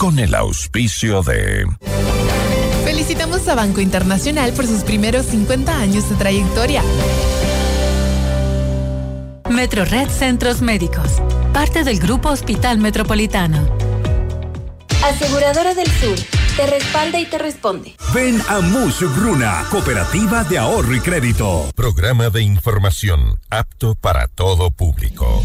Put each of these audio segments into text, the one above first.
con el auspicio de... Felicitamos a Banco Internacional por sus primeros 50 años de trayectoria. Metro Red Centros Médicos, parte del Grupo Hospital Metropolitano. Aseguradora del Sur, te respalda y te responde. Ven a Bruna, Cooperativa de Ahorro y Crédito. Programa de información apto para todo público.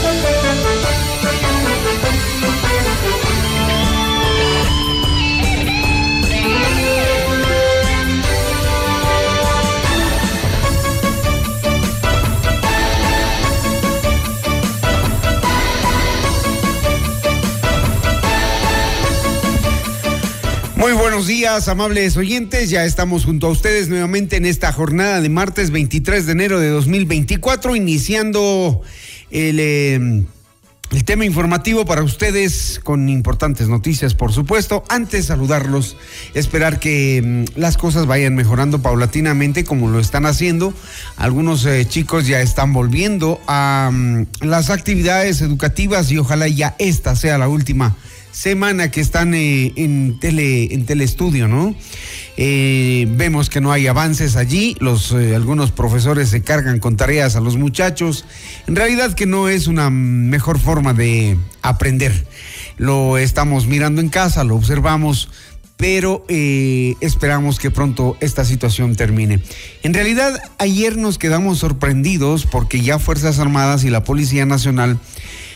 Muy buenos días, amables oyentes. Ya estamos junto a ustedes nuevamente en esta jornada de martes 23 de enero de 2024, iniciando el, em, el tema informativo para ustedes con importantes noticias, por supuesto. Antes saludarlos, esperar que em, las cosas vayan mejorando paulatinamente como lo están haciendo. Algunos eh, chicos ya están volviendo a mm, las actividades educativas y ojalá ya esta sea la última semana que están eh, en tele en teleestudio, ¿no? Eh, vemos que no hay avances allí, los eh, algunos profesores se cargan con tareas a los muchachos. En realidad que no es una mejor forma de aprender. Lo estamos mirando en casa, lo observamos, pero esperamos que pronto esta situación termine. En realidad, ayer nos quedamos sorprendidos porque ya Fuerzas Armadas y la Policía Nacional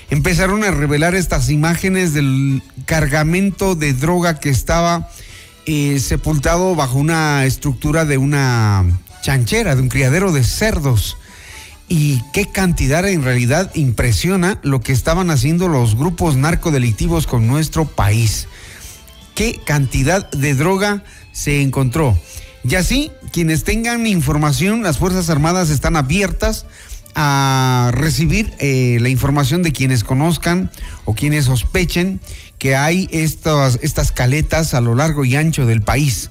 empezaron a revelar estas imágenes del cargamento de droga que estaba eh, sepultado bajo una estructura de una chanchera, de un criadero de cerdos. Y qué cantidad en realidad impresiona lo que estaban haciendo los grupos narcodelictivos con nuestro país. Qué cantidad de droga se encontró. Y así, quienes tengan información, las Fuerzas Armadas están abiertas a recibir eh, la información de quienes conozcan o quienes sospechen que hay estas, estas caletas a lo largo y ancho del país.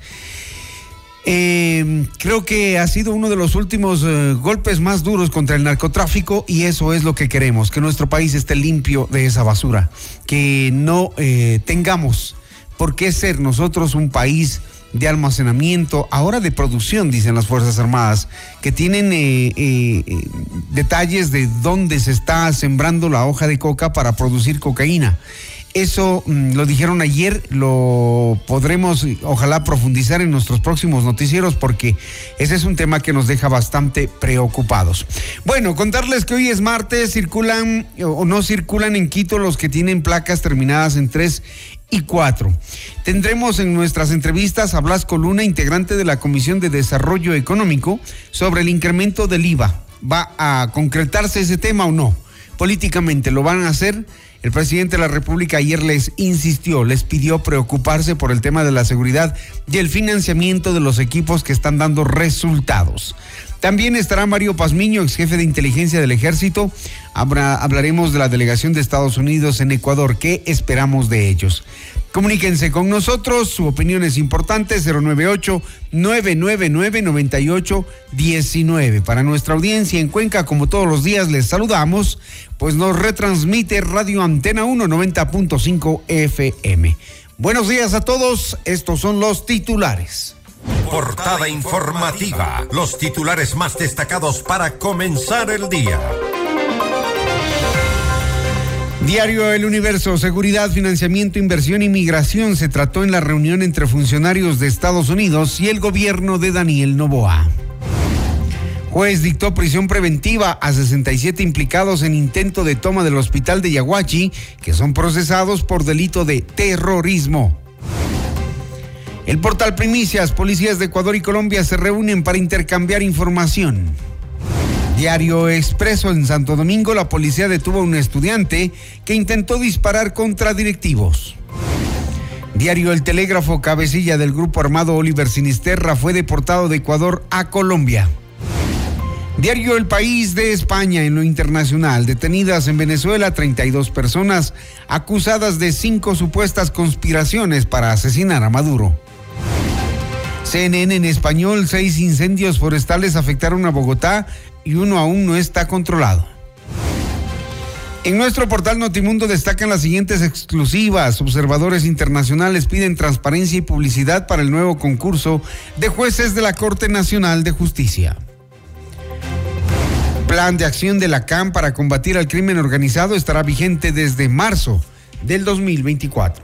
Em, creo que ha sido uno de los últimos eh, golpes más duros contra el narcotráfico y eso es lo que queremos, que nuestro país esté limpio de esa basura, que no eh, tengamos por qué ser nosotros un país de almacenamiento, ahora de producción, dicen las Fuerzas Armadas, que tienen eh, eh, eh, detalles de dónde se está sembrando la hoja de coca para producir cocaína. Eso mm, lo dijeron ayer, lo podremos ojalá profundizar en nuestros próximos noticieros porque ese es un tema que nos deja bastante preocupados. Bueno, contarles que hoy es martes, circulan o no circulan en Quito los que tienen placas terminadas en tres y cuatro. Tendremos en nuestras entrevistas a Blas Coluna, integrante de la Comisión de Desarrollo Económico, sobre el incremento del IVA. ¿Va a concretarse ese tema o no? Políticamente lo van a hacer. El presidente de la República ayer les insistió, les pidió preocuparse por el tema de la seguridad y el financiamiento de los equipos que están dando resultados. También estará Mario Pazmiño, ex jefe de inteligencia del ejército. hablaremos de la delegación de Estados Unidos en Ecuador. ¿Qué esperamos de ellos? Comuníquense con nosotros, su opinión es importante, 098-999-9819. Para nuestra audiencia en Cuenca, como todos los días, les saludamos, pues nos retransmite Radio Antena 190.5 FM. Buenos días a todos, estos son los titulares. Portada informativa. Los titulares más destacados para comenzar el día. Diario El Universo, seguridad, financiamiento, inversión y migración se trató en la reunión entre funcionarios de Estados Unidos y el gobierno de Daniel Novoa. Juez dictó prisión preventiva a 67 implicados en intento de toma del hospital de Yaguachi, que son procesados por delito de terrorismo. El portal Primicias, policías de Ecuador y Colombia se reúnen para intercambiar información. Diario Expreso en Santo Domingo, la policía detuvo a un estudiante que intentó disparar contra directivos. Diario El Telégrafo, cabecilla del grupo armado Oliver Sinisterra, fue deportado de Ecuador a Colombia. Diario El País de España en lo internacional. Detenidas en Venezuela 32 personas acusadas de cinco supuestas conspiraciones para asesinar a Maduro. CNN en español, seis incendios forestales afectaron a Bogotá y uno aún no está controlado. En nuestro portal Notimundo destacan las siguientes exclusivas. Observadores internacionales piden transparencia y publicidad para el nuevo concurso de jueces de la Corte Nacional de Justicia. Plan de acción de la CAM para combatir al crimen organizado estará vigente desde marzo del 2024.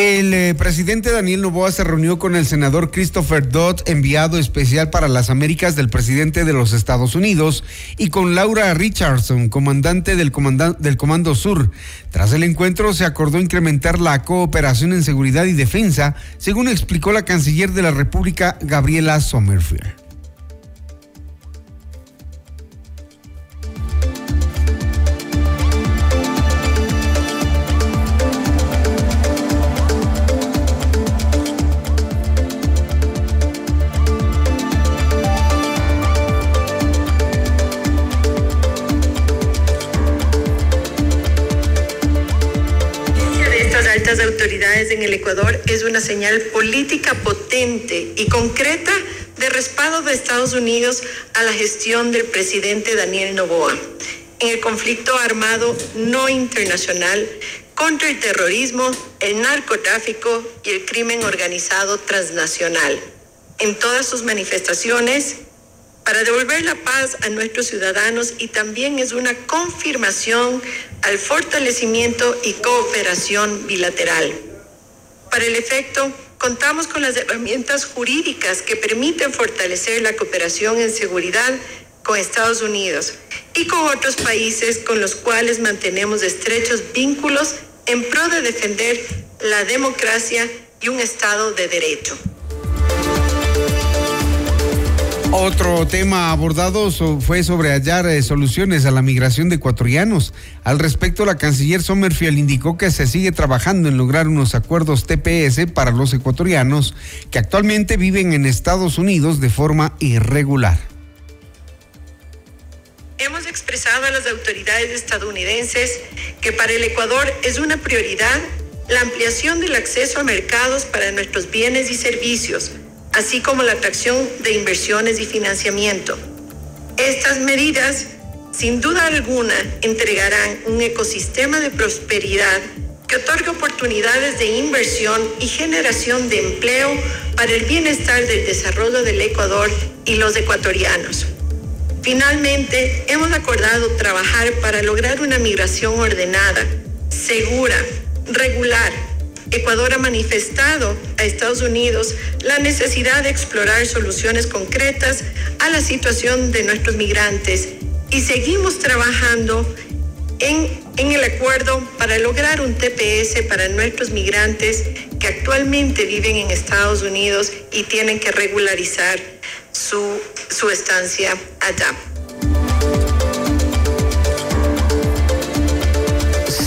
El eh, presidente Daniel Novoa se reunió con el senador Christopher Dodd, enviado especial para las Américas del presidente de los Estados Unidos, y con Laura Richardson, comandante del, del Comando Sur. Tras el encuentro se acordó incrementar la cooperación en seguridad y defensa, según explicó la canciller de la República, Gabriela Sommerfield. Es una señal política potente y concreta de respaldo de Estados Unidos a la gestión del presidente Daniel Noboa en el conflicto armado no internacional contra el terrorismo, el narcotráfico y el crimen organizado transnacional. En todas sus manifestaciones, para devolver la paz a nuestros ciudadanos y también es una confirmación al fortalecimiento y cooperación bilateral. Para el efecto, contamos con las herramientas jurídicas que permiten fortalecer la cooperación en seguridad con Estados Unidos y con otros países con los cuales mantenemos estrechos vínculos en pro de defender la democracia y un Estado de Derecho. Otro tema abordado fue sobre hallar eh, soluciones a la migración de ecuatorianos. Al respecto, la canciller Sommerfield indicó que se sigue trabajando en lograr unos acuerdos TPS para los ecuatorianos que actualmente viven en Estados Unidos de forma irregular. Hemos expresado a las autoridades estadounidenses que para el Ecuador es una prioridad la ampliación del acceso a mercados para nuestros bienes y servicios así como la atracción de inversiones y financiamiento. Estas medidas, sin duda alguna, entregarán un ecosistema de prosperidad que otorga oportunidades de inversión y generación de empleo para el bienestar del desarrollo del Ecuador y los ecuatorianos. Finalmente, hemos acordado trabajar para lograr una migración ordenada, segura, regular, Ecuador ha manifestado a Estados Unidos la necesidad de explorar soluciones concretas a la situación de nuestros migrantes y seguimos trabajando en, en, el acuerdo para lograr un TPS para nuestros migrantes que actualmente viven en Estados Unidos y tienen que regularizar su, su estancia allá.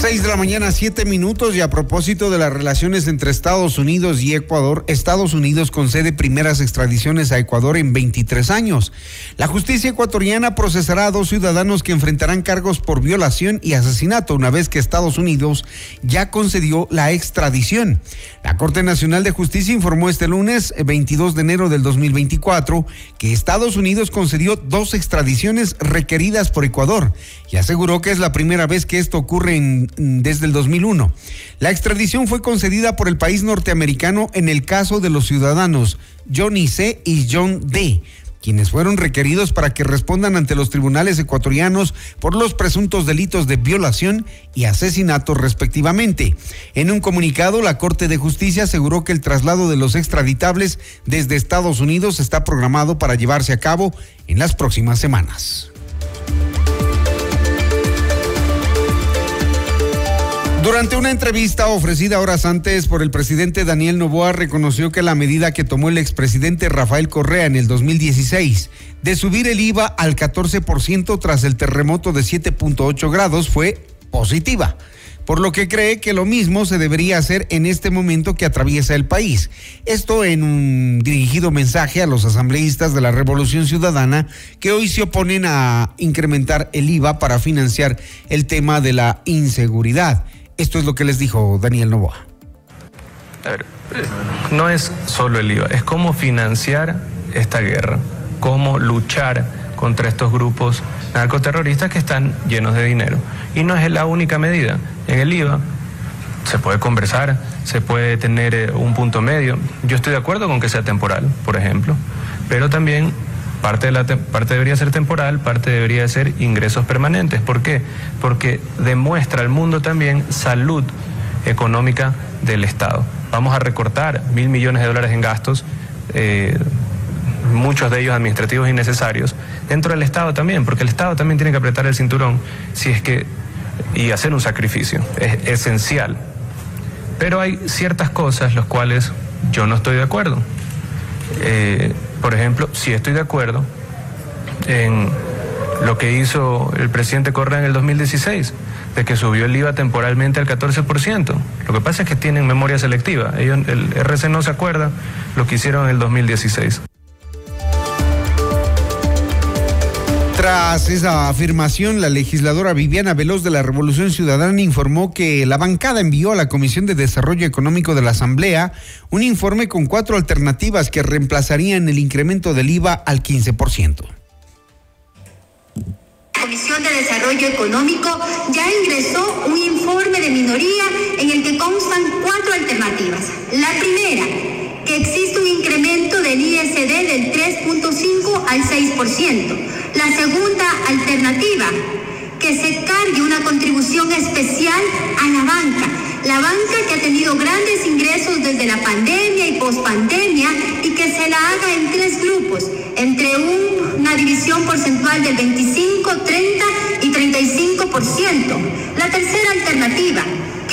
6 de la mañana, 7 minutos y a propósito de las relaciones entre Estados Unidos y Ecuador, Estados Unidos concede primeras extradiciones a Ecuador en 23 años. La justicia ecuatoriana procesará a dos ciudadanos que enfrentarán cargos por violación y asesinato una vez que Estados Unidos ya concedió la extradición. La Corte Nacional de Justicia informó este lunes, 22 eh, de enero del 2024, que Estados Unidos concedió dos extradiciones requeridas por Ecuador y aseguró que es la primera vez que esto ocurre en desde el 2001. La extradición fue concedida por el país norteamericano en el caso de los ciudadanos Johnny C. y John D., quienes fueron requeridos para que respondan ante los tribunales ecuatorianos por los presuntos delitos de violación y asesinato respectivamente. En un comunicado, la Corte de Justicia aseguró que el traslado de los extraditables desde Estados Unidos está programado para llevarse a cabo en las próximas semanas. Durante una entrevista ofrecida horas antes por el presidente Daniel Novoa, reconoció que la medida que tomó el expresidente Rafael Correa en el 2016 de subir el IVA al 14% tras el terremoto de 7.8 grados fue positiva por lo que cree que lo mismo se debería hacer en este momento que atraviesa el país. Esto en un dirigido mensaje a los asambleístas de la Revolución Ciudadana que hoy se oponen a incrementar el IVA para financiar el tema de la inseguridad. Esto es lo que les dijo Daniel Novoa. A ver, no es solo el IVA, es cómo financiar esta guerra, cómo luchar contra estos grupos narcoterroristas que están llenos de dinero. Y no es la única medida. En el IVA se puede conversar, se puede tener eh, un punto medio. Yo estoy de acuerdo con que sea temporal, por ejemplo, pero también parte, de la parte debería ser temporal, parte debería ser ingresos permanentes. ¿Por qué? Porque demuestra al mundo también salud económica del Estado. Vamos a recortar mil millones de dólares en gastos. Eh, muchos de ellos administrativos innecesarios, dentro del Estado también, porque el Estado también tiene que apretar el cinturón si es que y hacer un sacrificio, es esencial. Pero hay ciertas cosas las cuales yo no estoy de acuerdo. Eh, por ejemplo, si estoy de acuerdo en lo que hizo el presidente Correa en el 2016, de que subió el IVA temporalmente al 14%. Lo que pasa es que tienen memoria selectiva. Ellos, el RC no se acuerda lo que hicieron en el 2016. Tras esa afirmación, la legisladora Viviana Veloz de la Revolución Ciudadana informó que la bancada envió a la Comisión de Desarrollo Económico de la Asamblea un informe con cuatro alternativas que reemplazarían el incremento del IVA al 15%. La Comisión de Desarrollo Económico ya ingresó un informe de minoría en el que constan cuatro alternativas. La primera, que existe un incremento del ISD del 3.5 al 6%. La segunda alternativa, que se cargue una contribución especial a la banca. La banca que ha tenido grandes ingresos desde la pandemia y pospandemia y que se la haga en tres grupos, entre una división porcentual del 25, 30 y 35%. La tercera alternativa,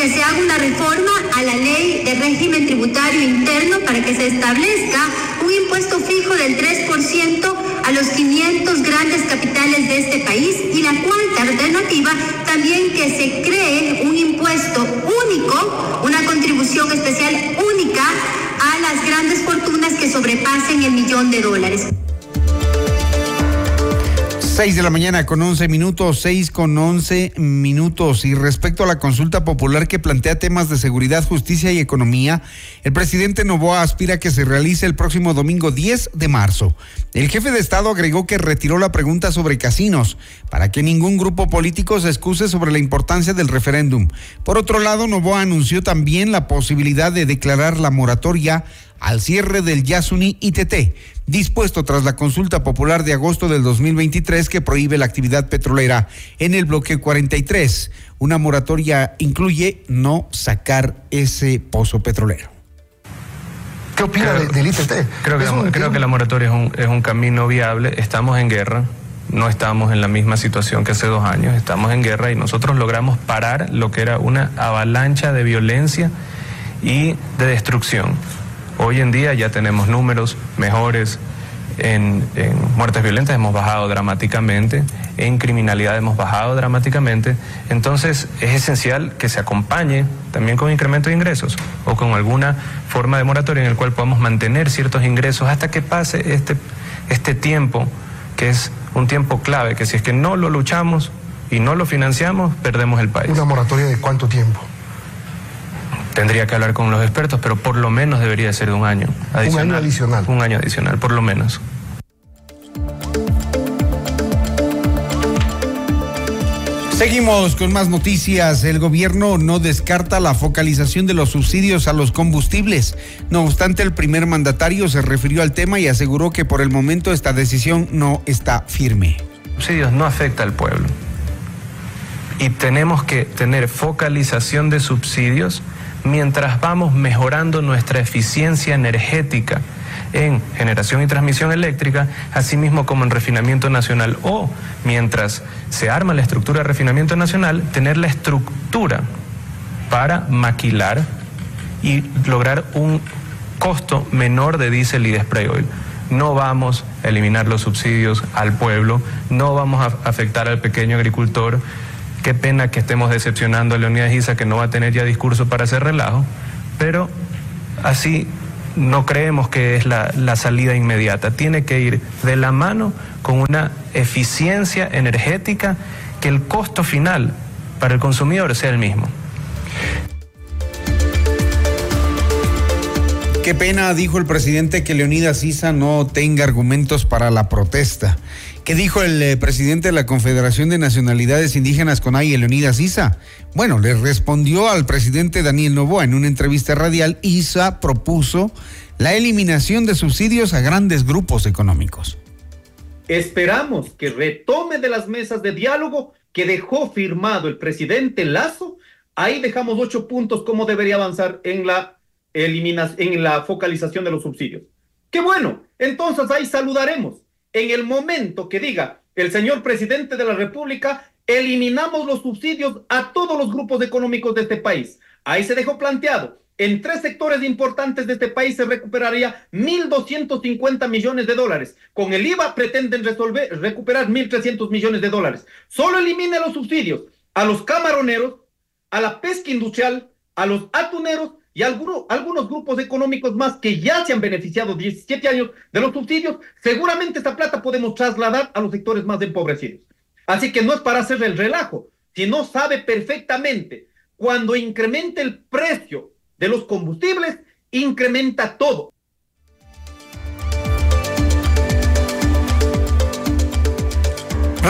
que se haga una reforma a la ley de régimen tributario interno para que se establezca un impuesto fijo del 3% a los 500 grandes capitales de este país y la cuarta alternativa también que se cree un impuesto único, una contribución especial única a las grandes fortunas que sobrepasen el millón de dólares. 6 de la mañana con 11 minutos, 6 con 11 minutos. Y respecto a la consulta popular que plantea temas de seguridad, justicia y economía, el presidente Novoa aspira a que se realice el próximo domingo 10 de marzo. El jefe de Estado agregó que retiró la pregunta sobre casinos para que ningún grupo político se excuse sobre la importancia del referéndum. Por otro lado, Novoa anunció también la posibilidad de declarar la moratoria al cierre del Yasuni ITT, dispuesto tras la consulta popular de agosto del 2023 que prohíbe la actividad petrolera en el bloque 43. Una moratoria incluye no sacar ese pozo petrolero. ¿Qué opina del ITT? Creo que, la, creo que la moratoria es un, es un camino viable. Estamos en guerra, no estamos en la misma situación que hace dos años, estamos en guerra y nosotros logramos parar lo que era una avalancha de violencia y de destrucción. Hoy en día ya tenemos números mejores. En, muertes violentas hemos bajado dramáticamente, en criminalidad hemos bajado dramáticamente. Entonces es esencial que se acompañe también con incremento de ingresos o con alguna forma de moratoria en el cual podamos mantener ciertos ingresos hasta que pase este, este tiempo, que es un tiempo clave, que si es que no lo luchamos y no lo financiamos, perdemos el país. ¿Una moratoria de cuánto tiempo? Tendría que hablar con los expertos, pero por lo menos debería ser de un año adicional. Un año adicional. Un año adicional, por lo menos. Seguimos con más noticias. El gobierno no descarta la focalización de los subsidios a los combustibles. No obstante, el primer mandatario se refirió al tema y aseguró que por el momento esta decisión no está firme. Subsidios no afecta al pueblo. Y tenemos que tener focalización de subsidios mientras vamos mejorando nuestra eficiencia energética en generación y transmisión eléctrica, asimismo como en refinamiento nacional, o mientras se arma la estructura de refinamiento nacional, tener la estructura para maquilar y lograr un costo menor de diésel y de spray oil. No vamos a eliminar los subsidios al pueblo, no vamos a afectar al pequeño agricultor. Qué pena que estemos decepcionando a Leonidas Isa, que no va a tener ya discurso para hacer relajo, pero así no creemos que es la, la, salida inmediata. Tiene que ir de la mano con una eficiencia energética que el costo final para el consumidor sea el mismo. Qué pena, dijo el presidente, que Leonidas Isa no tenga argumentos para la protesta. ¿Qué dijo el eh, presidente de la Confederación de Nacionalidades Indígenas CONAI, Leonidas Isa? Bueno, le respondió al presidente Daniel Novoa en una entrevista radial. Isa propuso la eliminación de subsidios a grandes grupos económicos. Esperamos que retome de las mesas de diálogo que dejó firmado el presidente Lazo. Ahí dejamos ocho puntos cómo debería avanzar en la eliminación, en la focalización de los subsidios. Qué bueno, entonces ahí saludaremos en el momento que diga el señor presidente de la República, eliminamos los subsidios a todos los grupos económicos de este país. Ahí se dejó planteado. En tres sectores importantes de este país se recuperaría 1.250 millones de dólares. Con el IVA pretenden resolver, recuperar 1.300 millones de dólares. Solo elimine los subsidios a los camaroneros, a la pesca industrial, a los atuneros y algunos, algunos grupos económicos más que ya se han beneficiado 17 años de los subsidios, seguramente esta plata podemos trasladar a los sectores más empobrecidos. Así que no es para hacer el relajo, sino sabe perfectamente cuando incrementa el precio de los combustibles, incrementa todo.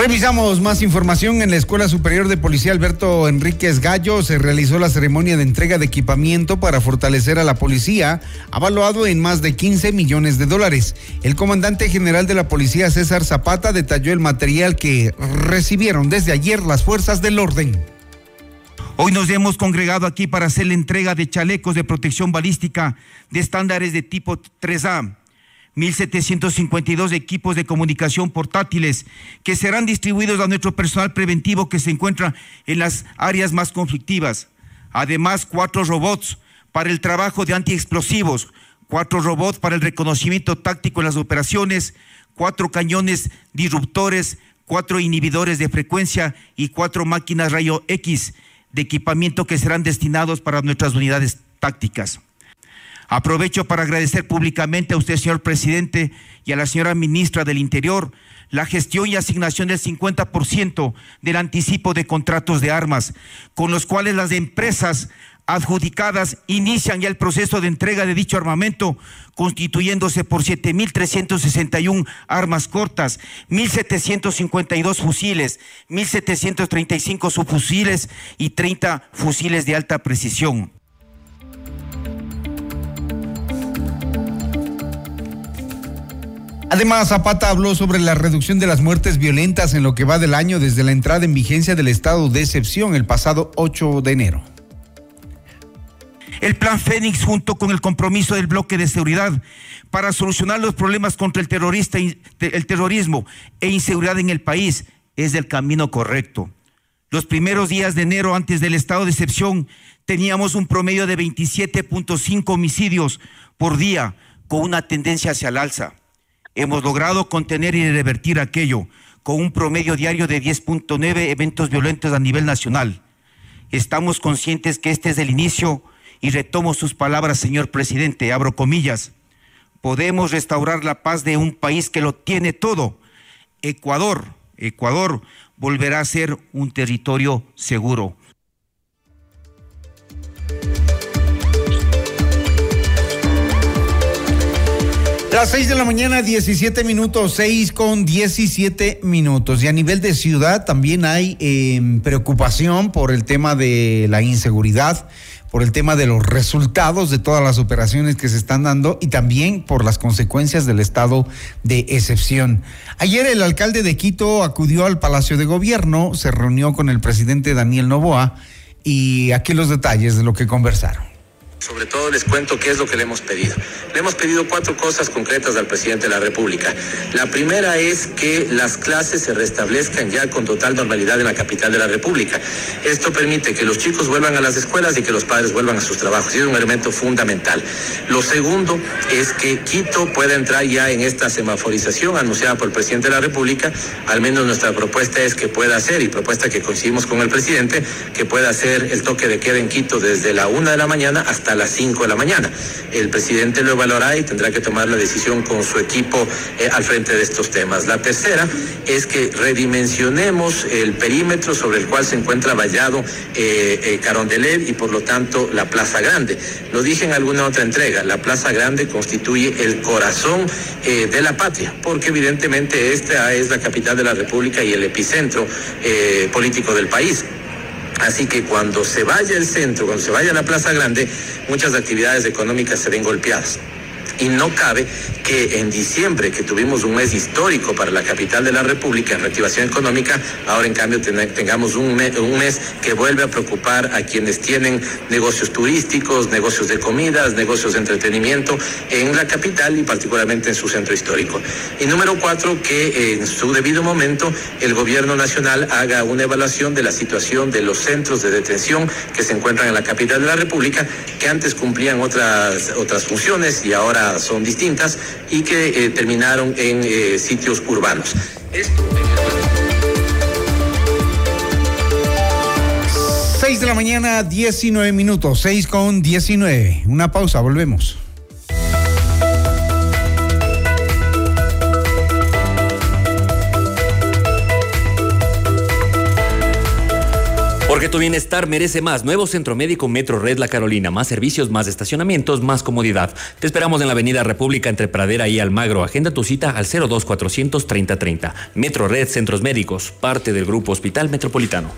Revisamos más información. En la Escuela Superior de Policía Alberto Enríquez Gallo se realizó la ceremonia de entrega de equipamiento para fortalecer a la policía, avaluado en más de 15 millones de dólares. El comandante general de la policía, César Zapata, detalló el material que recibieron desde ayer las fuerzas del orden. Hoy nos hemos congregado aquí para hacer la entrega de chalecos de protección balística de estándares de tipo 3A 1.752 equipos de comunicación portátiles que serán distribuidos a nuestro personal preventivo que se encuentra en las áreas más conflictivas. Además, cuatro robots para el trabajo de antiexplosivos, cuatro robots para el reconocimiento táctico en las operaciones, cuatro cañones disruptores, cuatro inhibidores de frecuencia y cuatro máquinas rayo X de equipamiento que serán destinados para nuestras unidades tácticas. Aprovecho para agradecer públicamente a usted, señor presidente, y a la señora ministra del Interior la gestión y asignación del 50% del anticipo de contratos de armas, con los cuales las empresas adjudicadas inician ya el proceso de entrega de dicho armamento, constituyéndose por 7.361 armas cortas, 1.752 fusiles, 1.735 subfusiles y 30 fusiles de alta precisión. Además, Zapata habló sobre la reducción de las muertes violentas en lo que va del año desde la entrada en vigencia del estado de excepción el pasado 8 de enero. El plan Fénix, junto con el compromiso del bloque de seguridad para solucionar los problemas contra el, terrorista, el terrorismo e inseguridad en el país, es el camino correcto. Los primeros días de enero, antes del estado de excepción, teníamos un promedio de 27.5 homicidios por día, con una tendencia hacia el alza. Hemos logrado contener y revertir aquello con un promedio diario de 10.9 eventos violentos a nivel nacional. Estamos conscientes que este es el inicio y retomo sus palabras, señor presidente, abro comillas. Podemos restaurar la paz de un país que lo tiene todo. Ecuador, Ecuador volverá a ser un territorio seguro. Las 6 de la mañana, 17 minutos, 6 con 17 minutos. Y a nivel de ciudad también hay eh, preocupación por el tema de la inseguridad, por el tema de los resultados de todas las operaciones que se están dando y también por las consecuencias del estado de excepción. Ayer el alcalde de Quito acudió al Palacio de Gobierno, se reunió con el presidente Daniel Novoa y aquí los detalles de lo que conversaron. Sobre todo les cuento qué es lo que le hemos pedido. Le hemos pedido cuatro cosas concretas al presidente de la República. La primera es que las clases se restablezcan ya con total normalidad en la capital de la República. Esto permite que los chicos vuelvan a las escuelas y que los padres vuelvan a sus trabajos. Es un elemento fundamental. Lo segundo es que Quito pueda entrar ya en esta semaforización anunciada por el presidente de la República. Al menos nuestra propuesta es que pueda hacer, y propuesta que coincidimos con el presidente, que pueda hacer el toque de queda en Quito desde la una de la mañana hasta a las 5 de la mañana. El presidente lo evaluará y tendrá que tomar la decisión con su equipo eh, al frente de estos temas. La tercera es que redimensionemos el perímetro sobre el cual se encuentra vallado eh, eh, Carondelet y por lo tanto la Plaza Grande. Lo dije en alguna otra entrega, la Plaza Grande constituye el corazón de la patria, porque evidentemente esta es la capital de la República y el epicentro político del país. Así que cuando se vaya el centro, cuando se vaya la Plaza Grande, muchas actividades económicas se ven golpeadas. Y no cabe que en diciembre, que tuvimos un mes histórico para la capital de la República en reactivación económica, ahora en cambio tengamos un un mes que vuelve a preocupar a quienes tienen negocios turísticos, negocios de comidas, negocios de entretenimiento en la capital y particularmente en su centro histórico. Y número cuatro, que en su debido momento el gobierno nacional haga una evaluación de la situación de los centros de detención que se encuentran en la capital de la República, que antes cumplían otras, otras funciones y ahora son distintas y que eh, terminaron en eh, sitios urbanos. Esto... 6 de la mañana, 19 minutos, 6 con 19. Una pausa, volvemos. Porque tu bienestar merece más. Nuevo Centro Médico Metro Red La Carolina. Más servicios, más estacionamientos, más comodidad. Te esperamos en la Avenida República entre Pradera y Almagro. Agenda tu cita al 02400 3030. Metro Red Centros Médicos, parte del Grupo Hospital Metropolitano.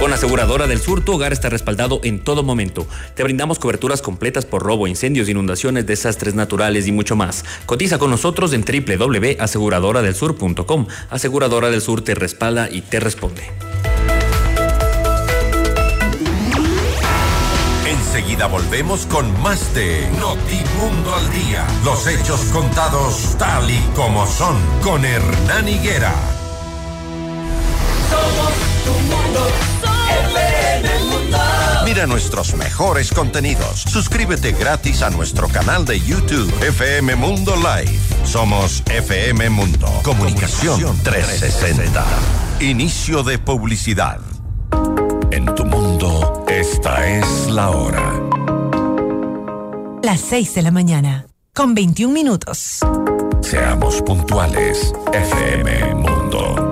Con Aseguradora del Sur, tu hogar está respaldado en todo momento. Te brindamos coberturas completas por robo, incendios, inundaciones, desastres naturales y mucho más. Cotiza con nosotros en www.aseguradoradelsur.com. Aseguradora del Sur te respalda y te responde. Enseguida volvemos con más de Notimundo al Día. Los hechos contados tal y como son con Hernán Higuera. Somos tu mundo. mundo. Mira nuestros mejores contenidos. Suscríbete gratis a nuestro canal de YouTube FM Mundo Live. Somos FM Mundo. Comunicación 360. Inicio de publicidad. En tu mundo, esta es la hora. Las 6 de la mañana, con 21 minutos. Seamos puntuales, FM Mundo.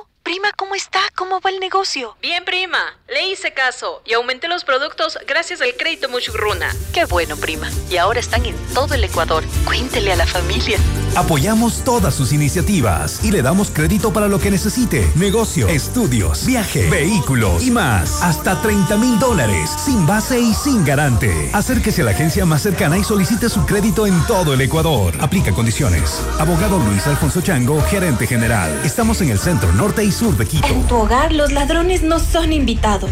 Prima, ¿cómo está? ¿Cómo va el negocio? Bien, prima. Le hice caso y aumenté los productos gracias al crédito Muchugruna. Qué bueno, prima. Y ahora están en todo el Ecuador. Cuéntele a la familia. Apoyamos todas sus iniciativas y le damos crédito para lo que necesite. Negocio, estudios, viaje, vehículos y más. Hasta 30 mil dólares, sin base y sin garante. Acérquese a la agencia más cercana y solicite su crédito en todo el Ecuador. Aplica condiciones. Abogado Luis Alfonso Chango, gerente general. Estamos en el centro norte y sur de Quito. En tu hogar los ladrones no son invitados.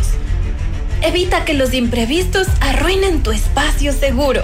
Evita que los imprevistos arruinen tu espacio seguro.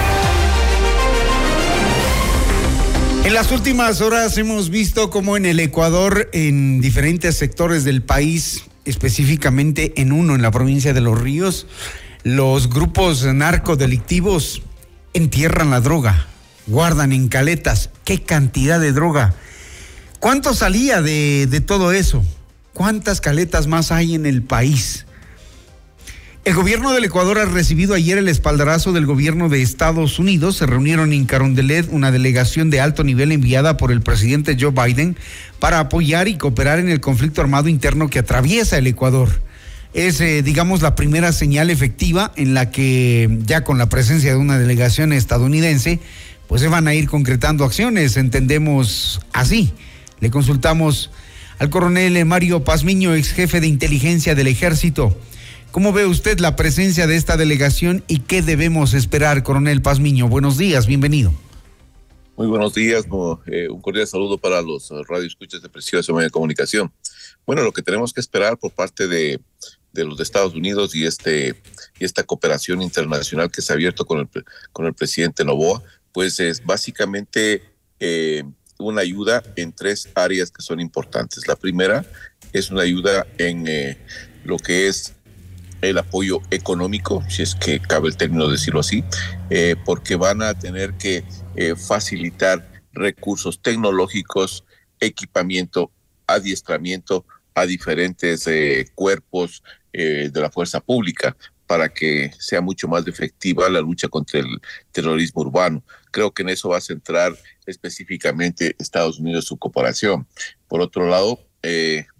En las últimas horas hemos visto cómo en el Ecuador, en diferentes sectores del país, específicamente en uno, en la provincia de Los Ríos, los grupos narcodelictivos entierran la droga, guardan en caletas. ¿Qué cantidad de droga? ¿Cuánto salía de, de todo eso? ¿Cuántas caletas más hay en el país? El gobierno del Ecuador ha recibido ayer el espaldarazo del gobierno de Estados Unidos. Se reunieron en Carondelet una delegación de alto nivel enviada por el presidente Joe Biden para apoyar y cooperar en el conflicto armado interno que atraviesa el Ecuador. Es, eh, digamos, la primera señal efectiva en la que ya con la presencia de una delegación estadounidense, pues se van a ir concretando acciones, entendemos así. Le consultamos al coronel Mario Pazmiño, ex jefe de inteligencia del ejército. ¿Cómo ve usted la presencia de esta delegación y qué debemos esperar, coronel Pazmiño? Buenos días, bienvenido. Muy buenos días, eh, un cordial saludo para los uh, radioescuchas de Preciosa Media de Comunicación. Bueno, lo que tenemos que esperar por parte de, los Estados Unidos y, este, y esta cooperación internacional que se ha abierto con el, con el presidente Novoa, pues es básicamente eh, una ayuda en tres áreas que son importantes. La primera es una ayuda en eh, lo que es el apoyo económico, si es que cabe el término decirlo así, eh, porque van a tener que eh, facilitar recursos tecnológicos, equipamiento, adiestramiento a diferentes eh, cuerpos de la fuerza pública para que sea mucho más efectiva la lucha contra el terrorismo urbano. Creo que en eso va a centrar específicamente Estados Unidos su cooperación. Por otro lado,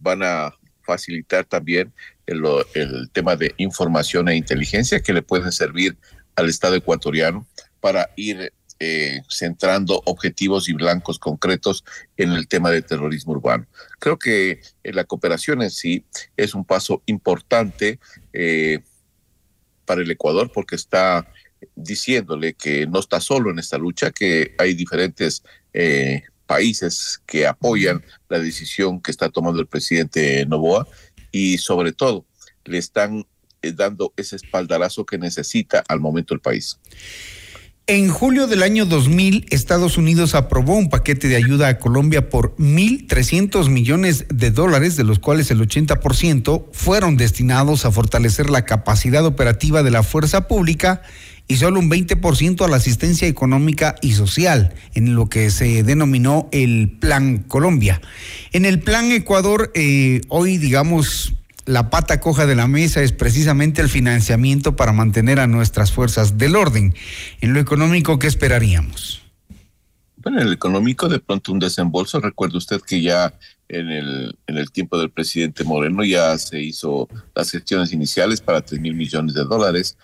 van a facilitar también el, tema de información e inteligencia que le pueden servir al Estado ecuatoriano para ir eh, centrando objetivos y blancos concretos en el tema del terrorismo urbano. Creo que eh, la cooperación en sí es un paso importante eh, para el Ecuador porque está diciéndole que no está solo en esta lucha, que hay diferentes países que apoyan la decisión que está tomando el presidente Novoa y sobre todo le están eh, dando ese espaldarazo que necesita al momento el país. En julio del año 2000, Estados Unidos aprobó un paquete de ayuda a Colombia por 1.300 millones de dólares, de los cuales el 80% fueron destinados a fortalecer la capacidad operativa de la fuerza pública y solo un 20% a la asistencia económica y social, en lo que se denominó el Plan Colombia. En el Plan Ecuador, eh, hoy, digamos, la pata coja de la mesa es precisamente el financiamiento para mantener a nuestras fuerzas del orden. En lo económico, ¿qué esperaríamos? Bueno, en el económico, de pronto un desembolso. Recuerde usted que ya en el, en el tiempo del presidente Moreno ya se hizo las gestiones iniciales para 3 mil millones de dólares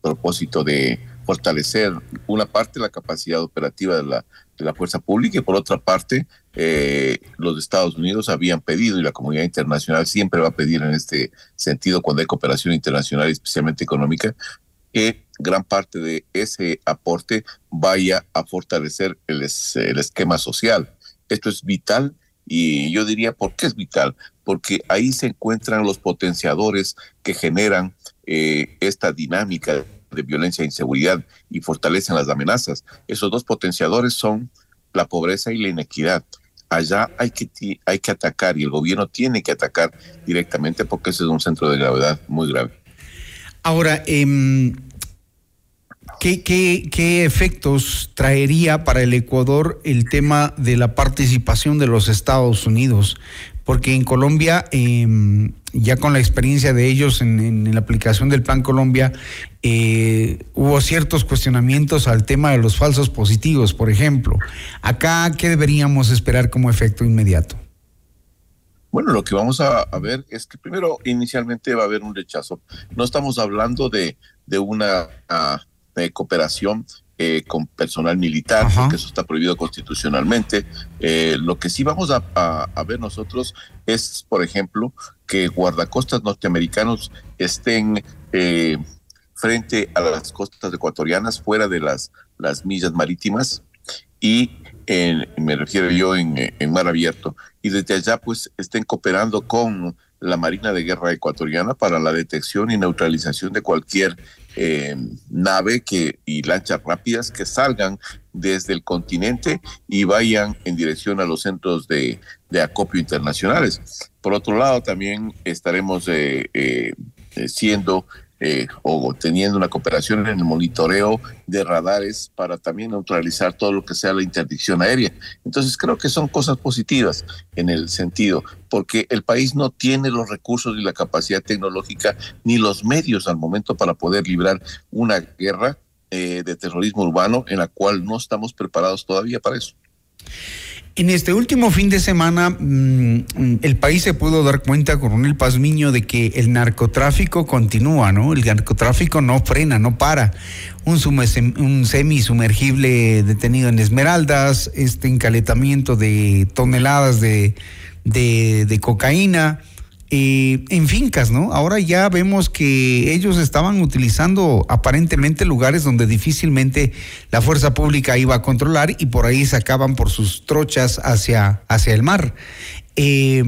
propósito de fortalecer una parte la capacidad operativa de la, de la fuerza pública y por otra parte eh, los Estados Unidos habían pedido y la comunidad internacional siempre va a pedir en este sentido cuando hay cooperación internacional, especialmente económica, que gran parte de ese aporte vaya a fortalecer el, el esquema social. Esto es vital y yo diría, ¿por qué es vital? Porque ahí se encuentran los potenciadores que generan eh, esta dinámica de violencia e inseguridad y fortalecen las amenazas. Esos dos potenciadores son la pobreza y la inequidad. Allá hay que, hay que atacar y el gobierno tiene que atacar directamente porque ese es un centro de gravedad muy grave. Ahora, eh, ¿Qué, qué, qué efectos traería para el Ecuador el tema de la participación de los Estados Unidos? Porque en Colombia, eh, ya con la experiencia de ellos en, en, en la aplicación del Plan Colombia, eh, hubo ciertos cuestionamientos al tema de los falsos positivos, por ejemplo. Acá, ¿qué deberíamos esperar como efecto inmediato? Bueno, lo que vamos a, a, ver es que primero, inicialmente va a haber un rechazo. No estamos hablando de, de una de cooperación eh, con personal militar, Ajá. porque eso está prohibido constitucionalmente. Eh, lo que sí vamos a, ver nosotros es, por ejemplo, que guardacostas norteamericanos estén eh, frente a las costas ecuatorianas, fuera de las, las millas marítimas, y en, me refiero yo en, en mar abierto, y desde allá pues estén cooperando con la Marina de Guerra ecuatoriana para la detección y neutralización de cualquier eh, nave que, y lanchas rápidas que salgan desde el continente y vayan en dirección a los centros de, de acopio internacionales. Por otro lado, también estaremos eh, eh, siendo eh, o teniendo una cooperación en el monitoreo de radares para también neutralizar todo lo que sea la interdicción aérea. Entonces creo que son cosas positivas en el sentido, porque el país no tiene los recursos ni la capacidad tecnológica ni los medios al momento para poder librar una guerra eh, de terrorismo urbano en la cual no estamos preparados todavía para eso. En este último fin de semana, mmm, el país se pudo dar cuenta, Coronel Pazmiño, de que el narcotráfico continúa, ¿no? El narcotráfico no frena, no para. Un, un semisumergible detenido en Esmeraldas, este encaletamiento de toneladas de cocaína. Eh, en fincas, ¿no? Ahora ya vemos que ellos estaban utilizando aparentemente lugares donde difícilmente la fuerza pública iba a controlar y por ahí sacaban por sus trochas hacia, hacia el mar. Eh,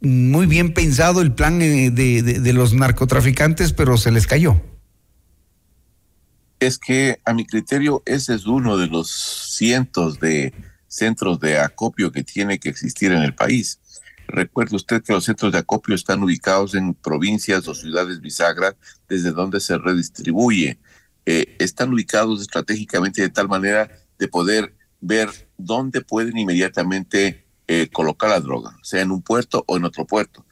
muy bien pensado el plan de, de los narcotraficantes, pero se les cayó. Es que a mi criterio ese es uno de los cientos de centros de acopio que tiene que existir en el país Recuerde usted que los centros de acopio están ubicados en provincias o ciudades bisagras desde donde se redistribuye. Eh, están ubicados estratégicamente de tal manera de poder ver dónde pueden inmediatamente eh, colocar la droga, sea en un puerto o en otro puerto.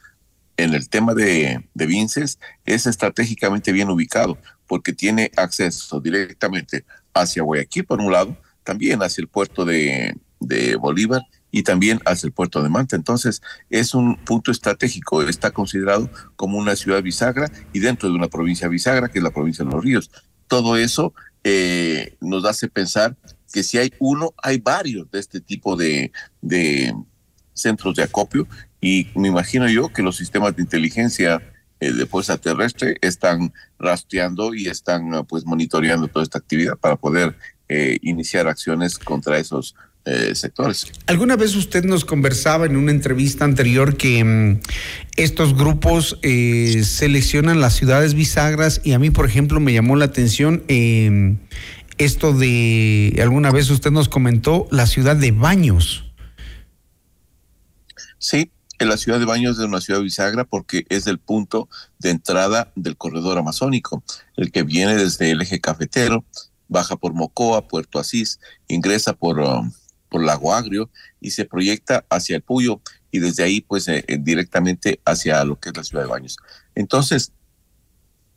En el tema de, de Vinces es estratégicamente bien ubicado porque tiene acceso directamente hacia Guayaquil por un lado, también hacia el puerto de, de Bolívar y también hacia el puerto de Manta. Entonces, es un punto estratégico, está considerado como una ciudad bisagra y dentro de una provincia bisagra, que es la provincia de los ríos. Todo eso eh, nos hace pensar que si hay uno, hay varios de este tipo de, de centros de acopio y me imagino yo que los sistemas de inteligencia eh, de fuerza terrestre están rastreando y están pues monitoreando toda esta actividad para poder eh, iniciar acciones contra esos eh, sectores. Alguna vez usted nos conversaba en una entrevista anterior que mmm, estos grupos eh, seleccionan las ciudades bisagras y a mí, por ejemplo, me llamó la atención eh, esto de, alguna vez usted nos comentó, la ciudad de Baños. Sí, en la ciudad de Baños es una ciudad bisagra porque es el punto de entrada del corredor amazónico, el que viene desde el eje cafetero, baja por Mocoa, Puerto Asís, ingresa por... Um, por Lago Agrio y se proyecta hacia el Puyo y desde ahí pues eh, directamente hacia lo que es la ciudad de Baños. Entonces,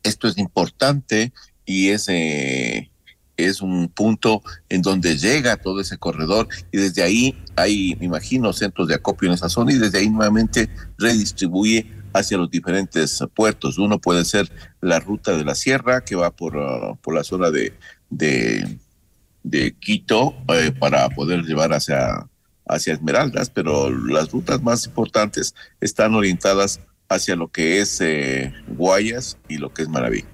esto es importante y es, eh, es un punto en donde llega todo ese corredor y desde ahí hay, me imagino, centros de acopio en esa zona y desde ahí nuevamente redistribuye hacia los diferentes puertos. Uno puede ser la ruta de la sierra que va por, uh, por la zona de, de de Quito eh, para poder llevar hacia, hacia Esmeraldas, pero las rutas más importantes están orientadas hacia lo que es eh, Guayas y lo que es Maraví.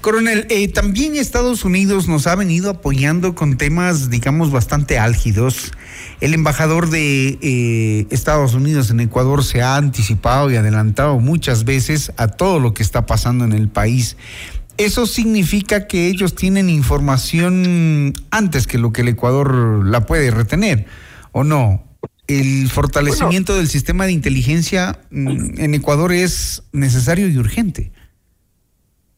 Coronel, eh, también Estados Unidos nos ha venido apoyando con temas, digamos, bastante álgidos. El embajador de Estados Unidos en Ecuador se ha anticipado y adelantado muchas veces a todo lo que está pasando en el país. Eso significa que ellos tienen información antes que lo que el Ecuador la puede retener, ¿o no? El fortalecimiento del sistema de inteligencia en Ecuador es necesario y urgente.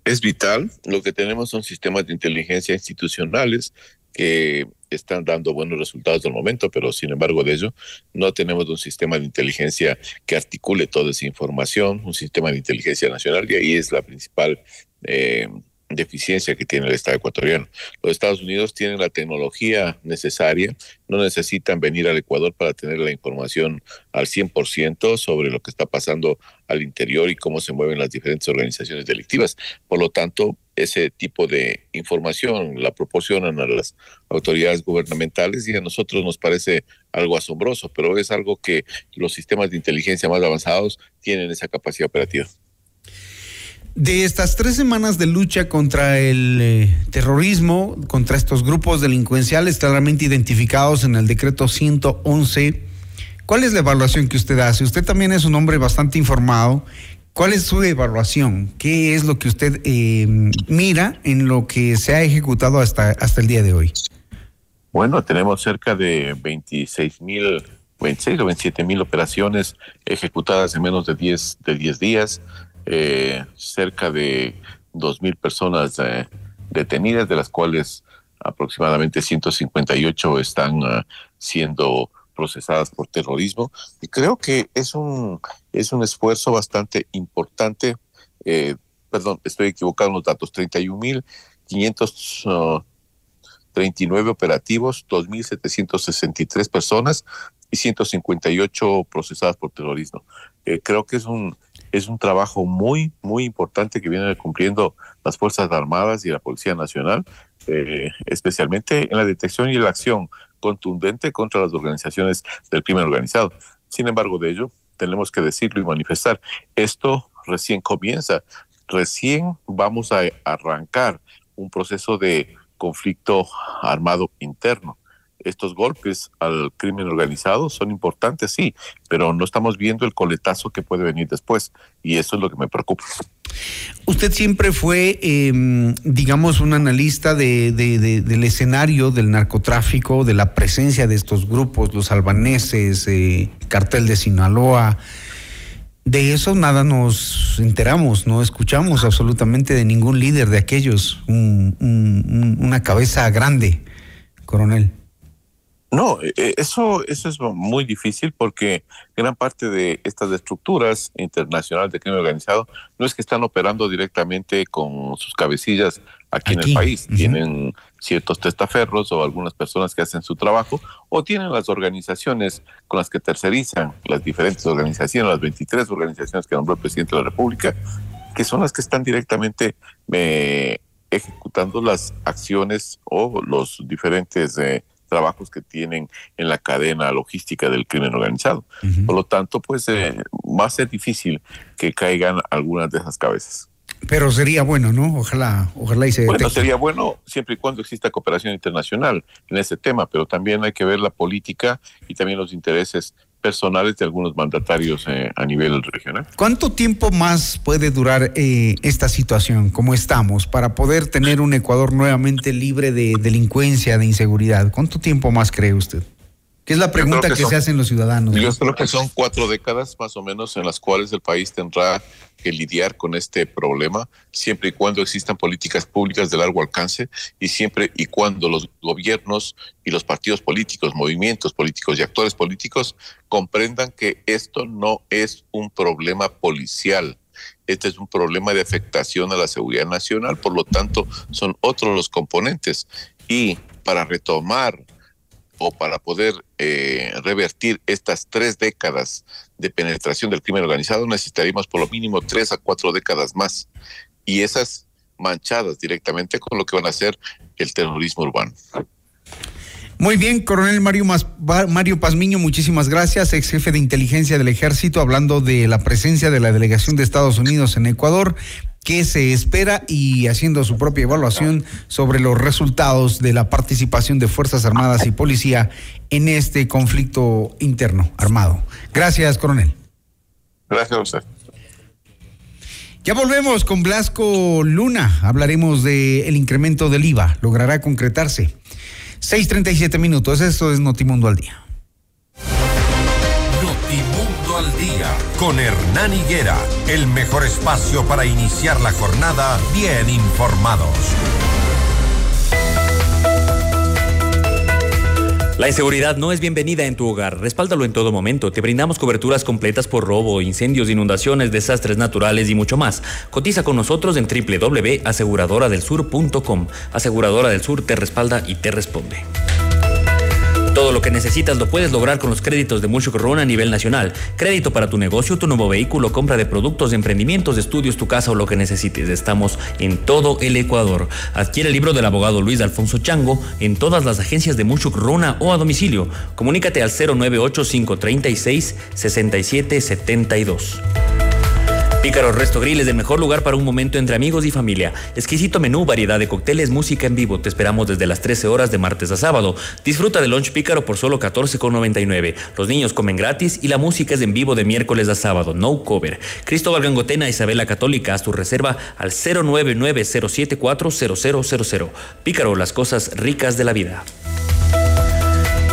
es vital. Lo que tenemos son sistemas de inteligencia institucionales que están dando buenos resultados al momento, pero sin embargo de ello no tenemos un sistema de inteligencia que articule toda esa información, un sistema de inteligencia nacional, y ahí es la principal eh, deficiencia que tiene el Estado ecuatoriano. Los Estados Unidos tienen la tecnología necesaria, no necesitan venir al Ecuador para tener la información al 100% sobre lo que está pasando al interior y cómo se mueven las diferentes organizaciones delictivas. Por lo tanto, ese tipo de información la proporcionan a las autoridades gubernamentales y a nosotros nos parece algo asombroso, pero es algo que los sistemas de inteligencia más avanzados tienen esa capacidad operativa. De estas tres semanas de lucha contra el eh, terrorismo, contra estos grupos delincuenciales claramente identificados en el decreto 111, ¿cuál es la evaluación que usted hace? Usted también es un hombre bastante informado. ¿Cuál es su evaluación? ¿Qué es lo que usted eh, mira en lo que se ha ejecutado hasta, hasta el día de hoy? Bueno, tenemos cerca de 26 mil, 26 o 27 mil operaciones ejecutadas en menos de 10, de 10 días eh, cerca de 2.000 personas eh, detenidas, de las cuales aproximadamente 158 están uh, siendo procesadas por terrorismo. Y creo que es un, es un esfuerzo bastante importante. Eh, perdón, estoy equivocado en los datos. 31.539 operativos, 2.763 personas y 158 procesadas por terrorismo. Eh, creo que es un, es un trabajo muy, muy importante que vienen cumpliendo las Fuerzas Armadas y la Policía Nacional, eh, especialmente en la detección y la acción contundente contra las organizaciones del crimen organizado. Sin embargo, de ello, tenemos que decirlo y manifestar, esto recién comienza, recién vamos a arrancar un proceso de conflicto armado interno estos golpes al crimen organizado son importantes, sí, pero no estamos viendo el coletazo que puede venir después y eso es lo que me preocupa. Usted siempre fue, eh, digamos, un analista de, de, de, del escenario del narcotráfico, de la presencia de estos grupos, los albaneses, eh, cartel de Sinaloa. De eso nada nos enteramos, no escuchamos absolutamente de ningún líder de aquellos, un, un, una cabeza grande, coronel. No, e, e, eso, eso es muy difícil porque gran parte de estas estructuras internacionales de crimen organizado no es que están operando directamente con sus cabecillas aquí, en el país. Tienen ciertos testaferros o algunas personas que hacen su trabajo o tienen las organizaciones con las que tercerizan las diferentes organizaciones, las 23 organizaciones que nombró el presidente de la República, que son las que están directamente eh, ejecutando las acciones o los diferentes... Eh, trabajos que tienen en la cadena logística del crimen organizado. Uh -huh. Por lo tanto, pues eh, va a ser difícil que caigan algunas de esas cabezas. Pero sería bueno, ¿no? Ojalá, ojalá y se Bueno, sería bueno siempre y cuando exista cooperación internacional en ese tema, pero también hay que ver la política y también los intereses personales de algunos mandatarios eh, a nivel regional. ¿Cuánto tiempo más puede durar eh, esta situación como estamos para poder tener un Ecuador nuevamente libre de delincuencia, de inseguridad? ¿Cuánto tiempo más cree usted? ¿Qué es la pregunta que, que son, se hacen los ciudadanos? Yo creo que son cuatro décadas más o menos en las cuales el país tendrá que lidiar con este problema, siempre y cuando existan políticas públicas de largo alcance y siempre y cuando los gobiernos y los partidos políticos, movimientos políticos y actores políticos comprendan que esto no es un problema policial, este es un problema de afectación a la seguridad nacional, por lo tanto son otros los componentes. Y para retomar o para poder eh, revertir estas tres décadas de penetración del crimen organizado, necesitaríamos por lo mínimo tres a cuatro décadas más. Y esas manchadas directamente con lo que van a ser el terrorismo urbano. Muy bien, coronel Mario, Mario Pazmiño, muchísimas gracias, ex jefe de inteligencia del ejército, hablando de la presencia de la delegación de Estados Unidos en Ecuador qué se espera y haciendo su propia evaluación sobre los resultados de la participación de Fuerzas Armadas y Policía en este conflicto interno armado. Gracias, coronel. Gracias a usted. Ya volvemos con Blasco Luna. Hablaremos del el incremento del IVA. ¿Logrará concretarse? 6:37 minutos. Esto es Notimundo al día. Con Hernán Higuera, el mejor espacio para iniciar la jornada bien informados. La inseguridad no es bienvenida en tu hogar. Respáldalo en todo momento. Te brindamos coberturas completas por robo, incendios, inundaciones, desastres naturales y mucho más. Cotiza con nosotros en www.aseguradoradelsur.com. Aseguradora del Sur te respalda y te responde. Todo lo que necesitas lo puedes lograr con los créditos de Mucho Corona a nivel nacional. Crédito para tu negocio, tu nuevo vehículo, compra de productos, emprendimientos, estudios, tu casa o lo que necesites. Estamos en todo el Ecuador. Adquiere el libro del abogado Luis Alfonso Chango en todas las agencias de Mucho Corona o a domicilio. Comunícate al 098 536 6772. Pícaro Resto Grill es el mejor lugar para un momento entre amigos y familia. Exquisito menú, variedad de cócteles, música en vivo. Te esperamos desde las 13 horas de martes a sábado. Disfruta del lunch Pícaro por solo 14,99. Los niños comen gratis y la música es en vivo de miércoles a sábado. No cover. Cristóbal Gangotena, Isabela Católica, haz tu reserva al 099-074-0000. Pícaro, las cosas ricas de la vida.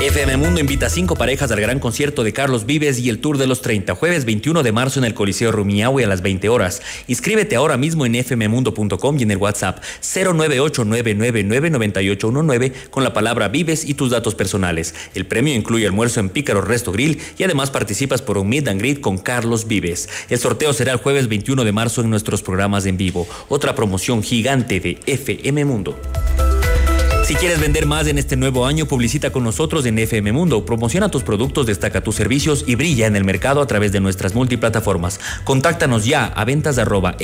FM Mundo invita a cinco parejas al gran concierto de Carlos Vives y el Tour de los 30, jueves 21 de marzo en el Coliseo Rumiñahui a las 20 horas. Inscríbete ahora mismo en fmmundo.com y en el WhatsApp 09899999819 con la palabra Vives y tus datos personales. El premio incluye almuerzo en Pícaro Resto Grill y además participas por un meet and greet con Carlos Vives. El sorteo será el jueves 21 de marzo en nuestros programas en vivo. Otra promoción gigante de FM Mundo. Si quieres vender más en este nuevo año, publicita con nosotros en FM Mundo. Promociona tus productos, destaca tus servicios y brilla en el mercado a través de nuestras multiplataformas. Contáctanos ya a ventas arroba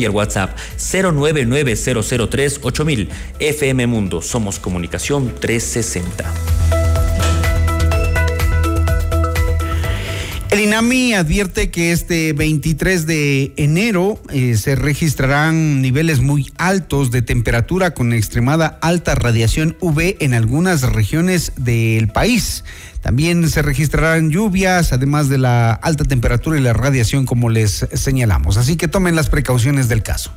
y el WhatsApp 099-003-8000. FM Mundo, somos comunicación 360. El INAMI advierte que este 23 de enero eh, se registrarán niveles muy altos de temperatura con extremada alta radiación UV en algunas regiones del país. También se registrarán lluvias, además de la alta temperatura y la radiación, como les señalamos. Así que tomen las precauciones del caso.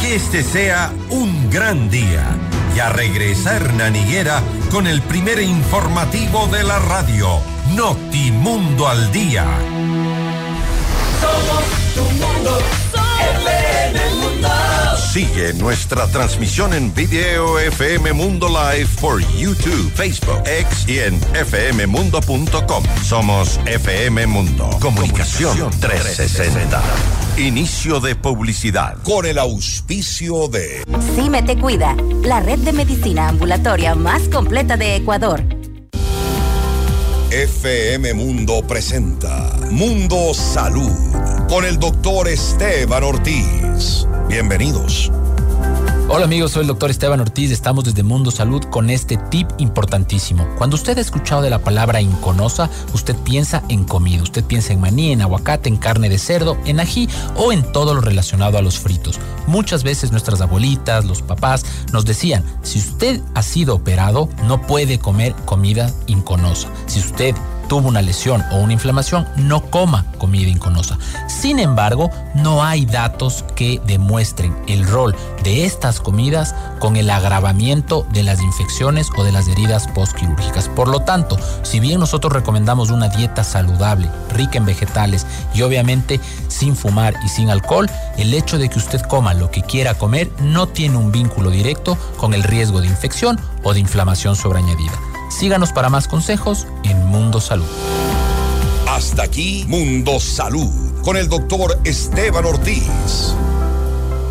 Que este sea un gran día. Ya regresa Hernán Higuera con el primer informativo de la radio, Notimundo al Día. Sigue nuestra transmisión en video FM Mundo Live por YouTube, Facebook, X y en fmmundo.com. Somos FM Mundo. Comunicación 360. Inicio de publicidad. Con el auspicio de... CIME te cuida, la red de medicina ambulatoria más completa de Ecuador. FM Mundo presenta Mundo Salud con el doctor Esteban Ortiz. Bienvenidos. Hola amigos, soy el doctor Esteban Ortiz, estamos desde Mundo Salud con este tip importantísimo. Cuando usted ha escuchado de la palabra inconosa, usted piensa en comida, usted piensa en maní, en aguacate, en carne de cerdo, en ají o en todo lo relacionado a los fritos. Muchas veces nuestras abuelitas, los papás nos decían, si usted ha sido operado, no puede comer comida inconosa. Si usted tuvo una lesión o una inflamación, no coma comida inconosa. Sin embargo, no hay datos que demuestren el rol de estas comidas con el agravamiento de las infecciones o de las heridas postquirúrgicas. Por lo tanto, si bien nosotros recomendamos una dieta saludable, rica en vegetales y obviamente sin fumar y sin alcohol, el hecho de que usted coma lo que quiera comer no tiene un vínculo directo con el riesgo de infección o de inflamación sobreañadida. Síganos para más consejos en Mundo Salud. Hasta aquí Mundo Salud con el doctor Esteban Ortiz.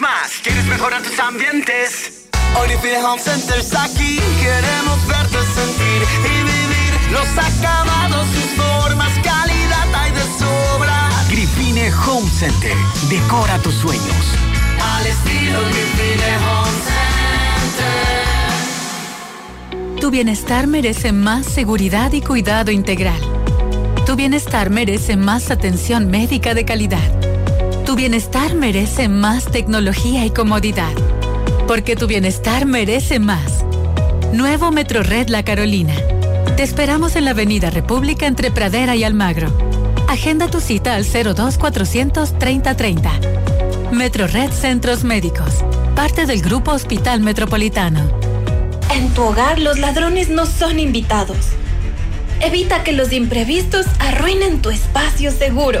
más. ¿Quieres mejorar tus ambientes? Living Home Center está aquí. Queremos verte sentir y vivir los acabados, sus formas, calidad hay de sobra. Gripine Home Center. Decora tus sueños. al estilo Green Home Center. Tu bienestar merece más seguridad y cuidado integral. Tu bienestar merece más atención médica de calidad. Bienestar merece más tecnología y comodidad. Porque tu bienestar merece más. Nuevo Metro Red La Carolina. Te esperamos en la Avenida República entre Pradera y Almagro. Agenda tu cita al 02 400 3030. Metro Red Centros Médicos. Parte del Grupo Hospital Metropolitano. En tu hogar los ladrones no son invitados. Evita que los imprevistos arruinen tu espacio seguro.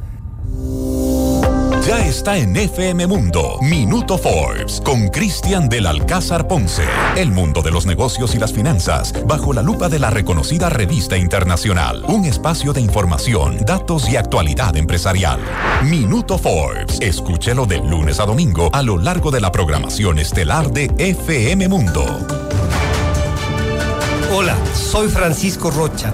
Ya está en FM Mundo, Minuto Forbes, con Cristian del Alcázar Ponce. El mundo de los negocios y las finanzas, bajo la lupa de la reconocida revista internacional. Un espacio de información, datos y actualidad empresarial. Minuto Forbes, escúchelo de lunes a domingo a lo largo de la programación estelar de FM Mundo. Hola, soy Francisco Rocha.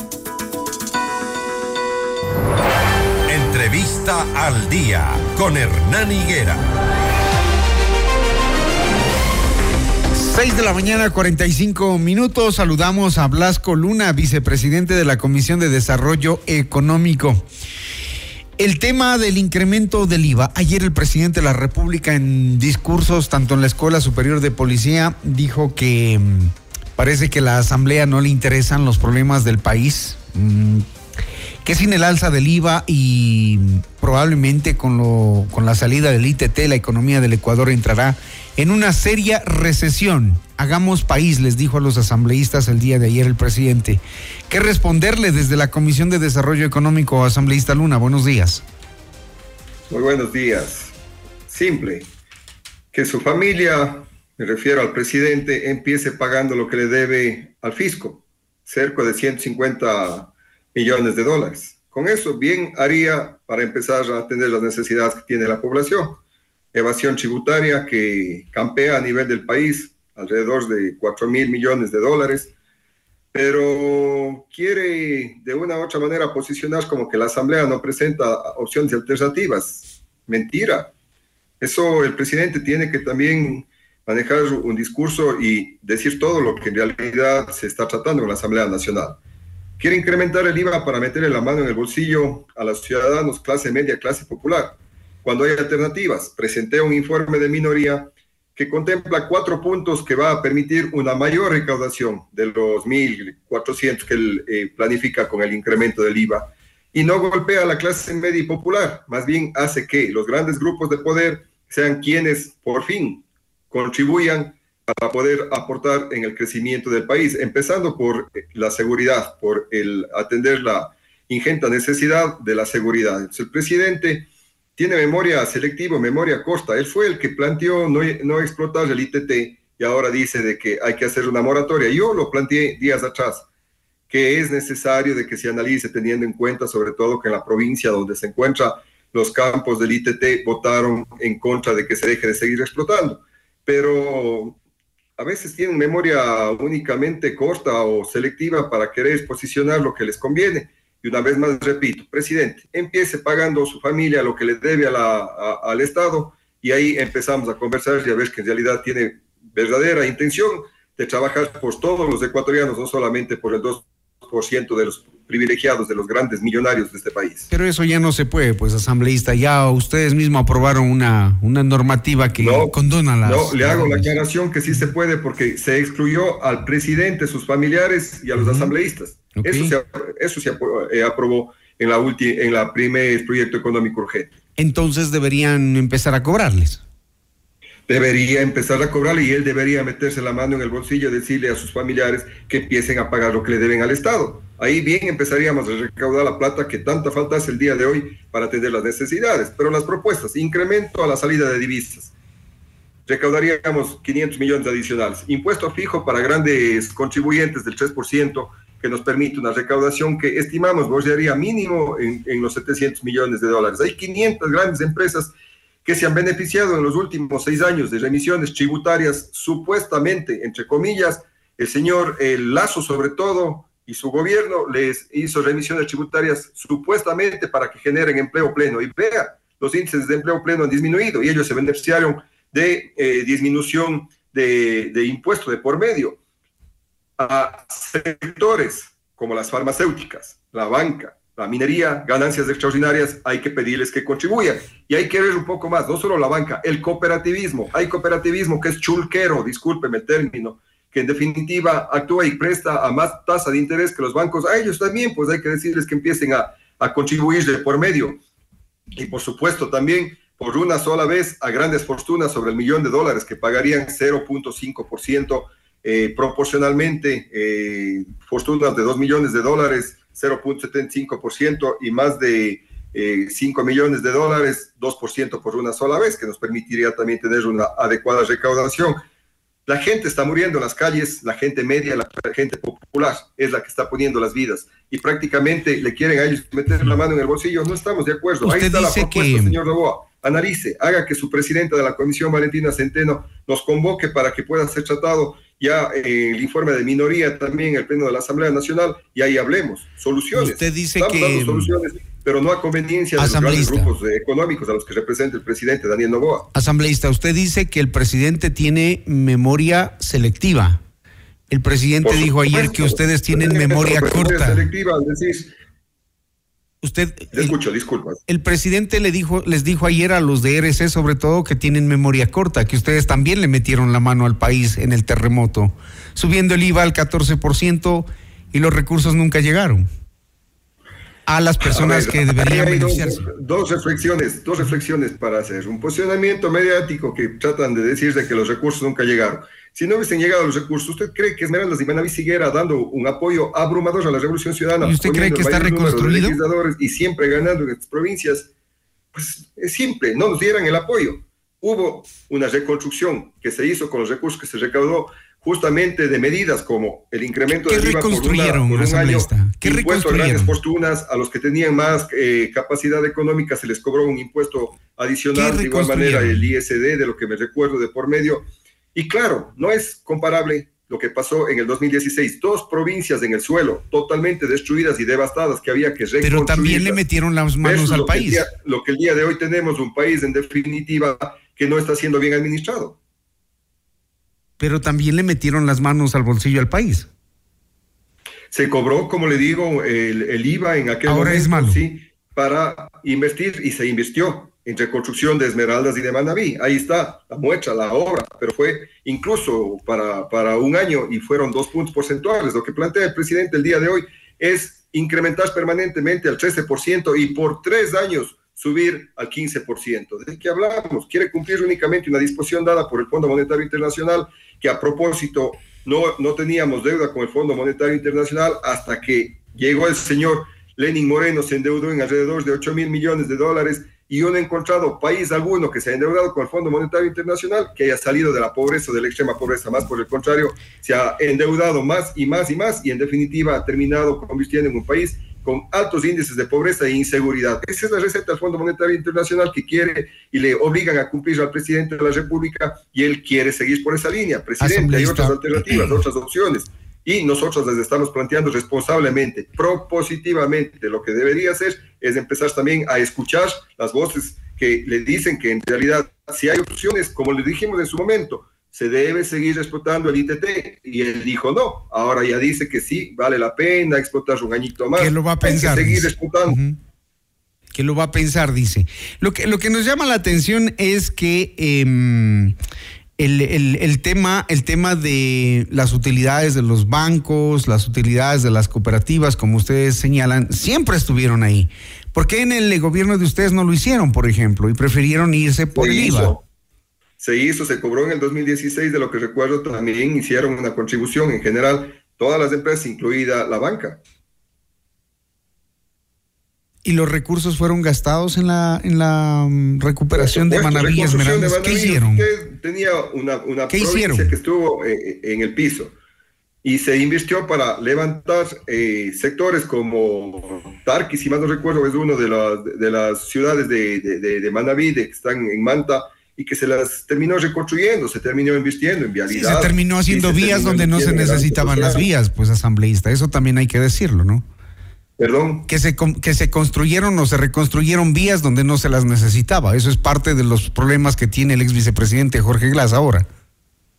Entrevista al Día. Con Hernán Higuera. 6 de la mañana, 45 minutos. Saludamos a Blasco Luna, vicepresidente de la Comisión de Desarrollo Económico. El tema del incremento del IVA. Ayer el presidente de la República en discursos, tanto en la Escuela Superior de Policía, dijo que mm, parece que a la Asamblea no le interesan los problemas del país. Que sin el alza del IVA y probablemente con, lo, con la salida del ITT, la economía del Ecuador entrará en una seria recesión. Hagamos país, les dijo a los asambleístas el día de ayer el presidente. ¿Qué responderle desde la Comisión de Desarrollo Económico, asambleísta Luna? Buenos días. Muy buenos días. Simple. Que su familia, me refiero al presidente, empiece pagando lo que le debe al fisco, cerca de 150 millones de dólares. Con eso bien haría para empezar a atender las necesidades que tiene la población. Evasión tributaria que campea a nivel del país, alrededor de 4 mil millones de dólares, pero quiere de una u otra manera posicionar como que la Asamblea no presenta opciones alternativas. Mentira. Eso el presidente tiene que también manejar un discurso y decir todo lo que en realidad se está tratando en la Asamblea Nacional. Quiere incrementar el IVA para meterle la mano en el bolsillo a los ciudadanos clase media, clase popular, cuando hay alternativas. Presenté un informe de minoría que contempla cuatro puntos que va a permitir una mayor recaudación de los 1.400 que él eh, planifica con el incremento del IVA y no golpea a la clase media y popular, más bien hace que los grandes grupos de poder sean quienes por fin contribuyan para poder aportar en el crecimiento del país, empezando por eh, la seguridad, por el atender la ingente necesidad de la seguridad. El presidente tiene memoria selectiva, memoria corta. Él fue el que planteó no, no explotar el ITT y ahora dice de que hay que hacer una moratoria. Yo lo planteé días atrás, que es necesario de que se analice teniendo en cuenta sobre todo que en la provincia donde se encuentra los campos del ITT votaron en contra de que se deje de seguir explotando. Pero a veces tienen memoria únicamente corta o selectiva para querer posicionar lo que les conviene. Y una vez más repito, presidente, empiece pagando su familia lo que le debe a la, a- al Estado y ahí empezamos a conversar y a ver que en realidad tiene verdadera intención de trabajar por todos los ecuatorianos, no solamente por el 2% de los privilegiados, de los grandes millonarios de este país. Pero eso ya no se puede, pues, asambleísta. Ya ustedes mismos aprobaron una, una normativa que condona las. No, le hago la aclaración que sí se puede porque se excluyó al presidente, sus familiares y a los asambleístas. Eso se, eso se apro- eh, aprobó en la última, en la primer proyecto económico urgente. Entonces deberían empezar a cobrarles. Debería empezar a cobrarle y él debería meterse la mano en el bolsillo y decirle a sus familiares que empiecen a pagar lo que le deben al Estado. Ahí bien empezaríamos a recaudar la plata que tanta falta hace el día de hoy para atender las necesidades. Pero las propuestas, incremento a la salida de divisas, recaudaríamos 500 millones adicionales. Impuesto fijo para grandes contribuyentes del 3%, que nos permite una recaudación que estimamos bordearía mínimo en, los 700 millones de dólares. Hay 500 grandes empresas que se han beneficiado en los últimos seis años de remisiones tributarias, supuestamente, entre comillas, el señor Lazo sobre todo y su gobierno les hizo remisiones tributarias supuestamente para que generen empleo pleno. Y vea, los índices de empleo pleno han disminuido y ellos se beneficiaron de eh, disminución de, de impuesto de por medio a sectores como las farmacéuticas, la banca, la minería, ganancias extraordinarias, hay que pedirles que contribuyan. Y hay que ver un poco más, no solo la banca, el cooperativismo. Hay cooperativismo que es chulquero, discúlpeme el término, que en definitiva actúa y presta a más tasa de interés que los bancos. A ellos también, pues hay que decirles que empiecen a, a contribuir de por medio. Y por supuesto también por una sola vez a grandes fortunas sobre el millón de dólares que pagarían 0.5% eh, proporcionalmente, eh, fortunas de 2 millones de dólares, 0.75% y más de eh, 5 millones de dólares, 2% por una sola vez, que nos permitiría también tener una adecuada recaudación. La gente está muriendo en las calles, la gente media, la gente popular es la que está poniendo las vidas y prácticamente le quieren a ellos meter la mano en el bolsillo. No estamos de acuerdo. Ahí Usted está la propuesta, que- señor Novoa. Analice, haga que su presidenta de la Comisión, Valentina Centeno, nos convoque para que pueda ser tratado ya eh, el informe de minoría también, el Pleno de la Asamblea Nacional, y ahí hablemos. Soluciones. Usted dice Estamos que- dando soluciones, pero no a conveniencia de los grandes grupos eh, económicos a los que representa el presidente Daniel Novoa. Asambleísta, usted dice que el presidente tiene memoria selectiva. El presidente Por dijo ayer que ustedes tienen Memoria corta. selectiva, decir, Usted, le escucho, disculpa. el presidente le dijo, les dijo ayer a los de RC sobre todo que tienen memoria corta, que ustedes también le metieron la mano al país en el terremoto, subiendo el IVA al 14% y los recursos nunca llegaron a las personas A ver, que deberían hay dos, beneficiarse. dos reflexiones, dos reflexiones para hacer. Un posicionamiento mediático que tratan de decir de que los recursos nunca llegaron. Si no hubiesen llegado los recursos, ¿usted cree que Esmeraldas y Manaví siguiera dando un apoyo abrumador a la Revolución Ciudadana? ¿Y usted cree que está reconstruido? legisladores y siempre ganando en estas provincias. Pues es simple, no nos dieran el apoyo. Hubo una reconstrucción que se hizo con los recursos que se recaudó justamente de medidas como el incremento ¿Qué del IVA por, una- por un año? ¿Qué impuesto a grandes fortunas, a los que tenían más eh, capacidad económica se les cobró un impuesto adicional, ¿Qué de igual manera el? ISD, de lo que me recuerdo de por medio. Y claro, no es comparable lo que pasó en el 2016. Dos provincias en el suelo, totalmente destruidas y devastadas, que había que Pero también le metieron las manos al país. día- lo que el día de hoy tenemos, un país en definitiva que no está siendo bien administrado. Pero también le metieron las manos al bolsillo al país. Se cobró, como le digo, el, el IVA en aquel Ahora momento, es malo. sí, para invertir y se invirtió en reconstrucción de Esmeraldas y de Manaví. Ahí está la muestra, la obra, pero fue incluso para, para un año y fueron dos puntos porcentuales. Lo que plantea el presidente el día de hoy es incrementar permanentemente al 13% y por tres años subir al 15%. ¿De qué hablamos? Quiere cumplir únicamente una disposición dada por el Fondo Monetario Internacional, que a propósito no, no teníamos deuda con el Fondo Monetario Internacional hasta que llegó el señor Lenin Moreno, se endeudó en alrededor de 8 mil millones de dólares y yo no he encontrado país alguno que se haya endeudado con el Fondo Monetario Internacional que haya salido de la pobreza o de la extrema pobreza, más por el contrario, se ha endeudado más y más y más y en definitiva ha terminado convirtiendo en un país con altos índices de pobreza e inseguridad. Esa es la receta del Fondo Monetario Internacional que quiere y le obligan a cumplir al presidente de la República y él quiere seguir por esa línea. Presidente, hay otras alternativas, otras opciones. Y nosotros les estamos planteando responsablemente, propositivamente, lo que debería hacer es empezar también a escuchar las voces que le dicen que en realidad si hay opciones, como le dijimos en su momento, se debe seguir explotando el ITT. Y él dijo no. Ahora ya dice que sí, vale la pena explotar un añito más. Que lo va a pensar. Hay que seguir explotando. Ujú. Que lo va a pensar, dice. Lo que, lo que nos llama la atención es que em, el, el- el tema, el tema de las utilidades de los bancos, las utilidades de las cooperativas, como ustedes señalan, siempre estuvieron ahí. ¿Por qué en el gobierno de ustedes no lo hicieron, por ejemplo, y prefirieron irse por Se el hizo. IVA? Se hizo, se cobró en el 2016, de lo que recuerdo, también hicieron una contribución en general, todas las empresas, incluida la banca. ¿Y los recursos fueron gastados en la, en la mm, recuperación de Manaví de? ¿Qué hicieron? Usted tenía una, una ¿Qué provincia hicieron? que estuvo eh, en el piso y se invirtió para levantar eh, sectores como Tarqui, si mal no recuerdo, es uno de las, de las ciudades de, de, de, de Manaví, que están en Manta, y que se las terminó reconstruyendo, se terminó invirtiendo en Sí, vialidad. se terminó haciendo se vías terminó donde no se en necesitaban las vías, pues asambleísta. Eso también hay que decirlo, ¿no? Perdón. Que se, que se construyeron o se reconstruyeron vías donde no se las necesitaba. Eso es parte de los problemas que tiene el ex vicepresidente Jorge Glass ahora.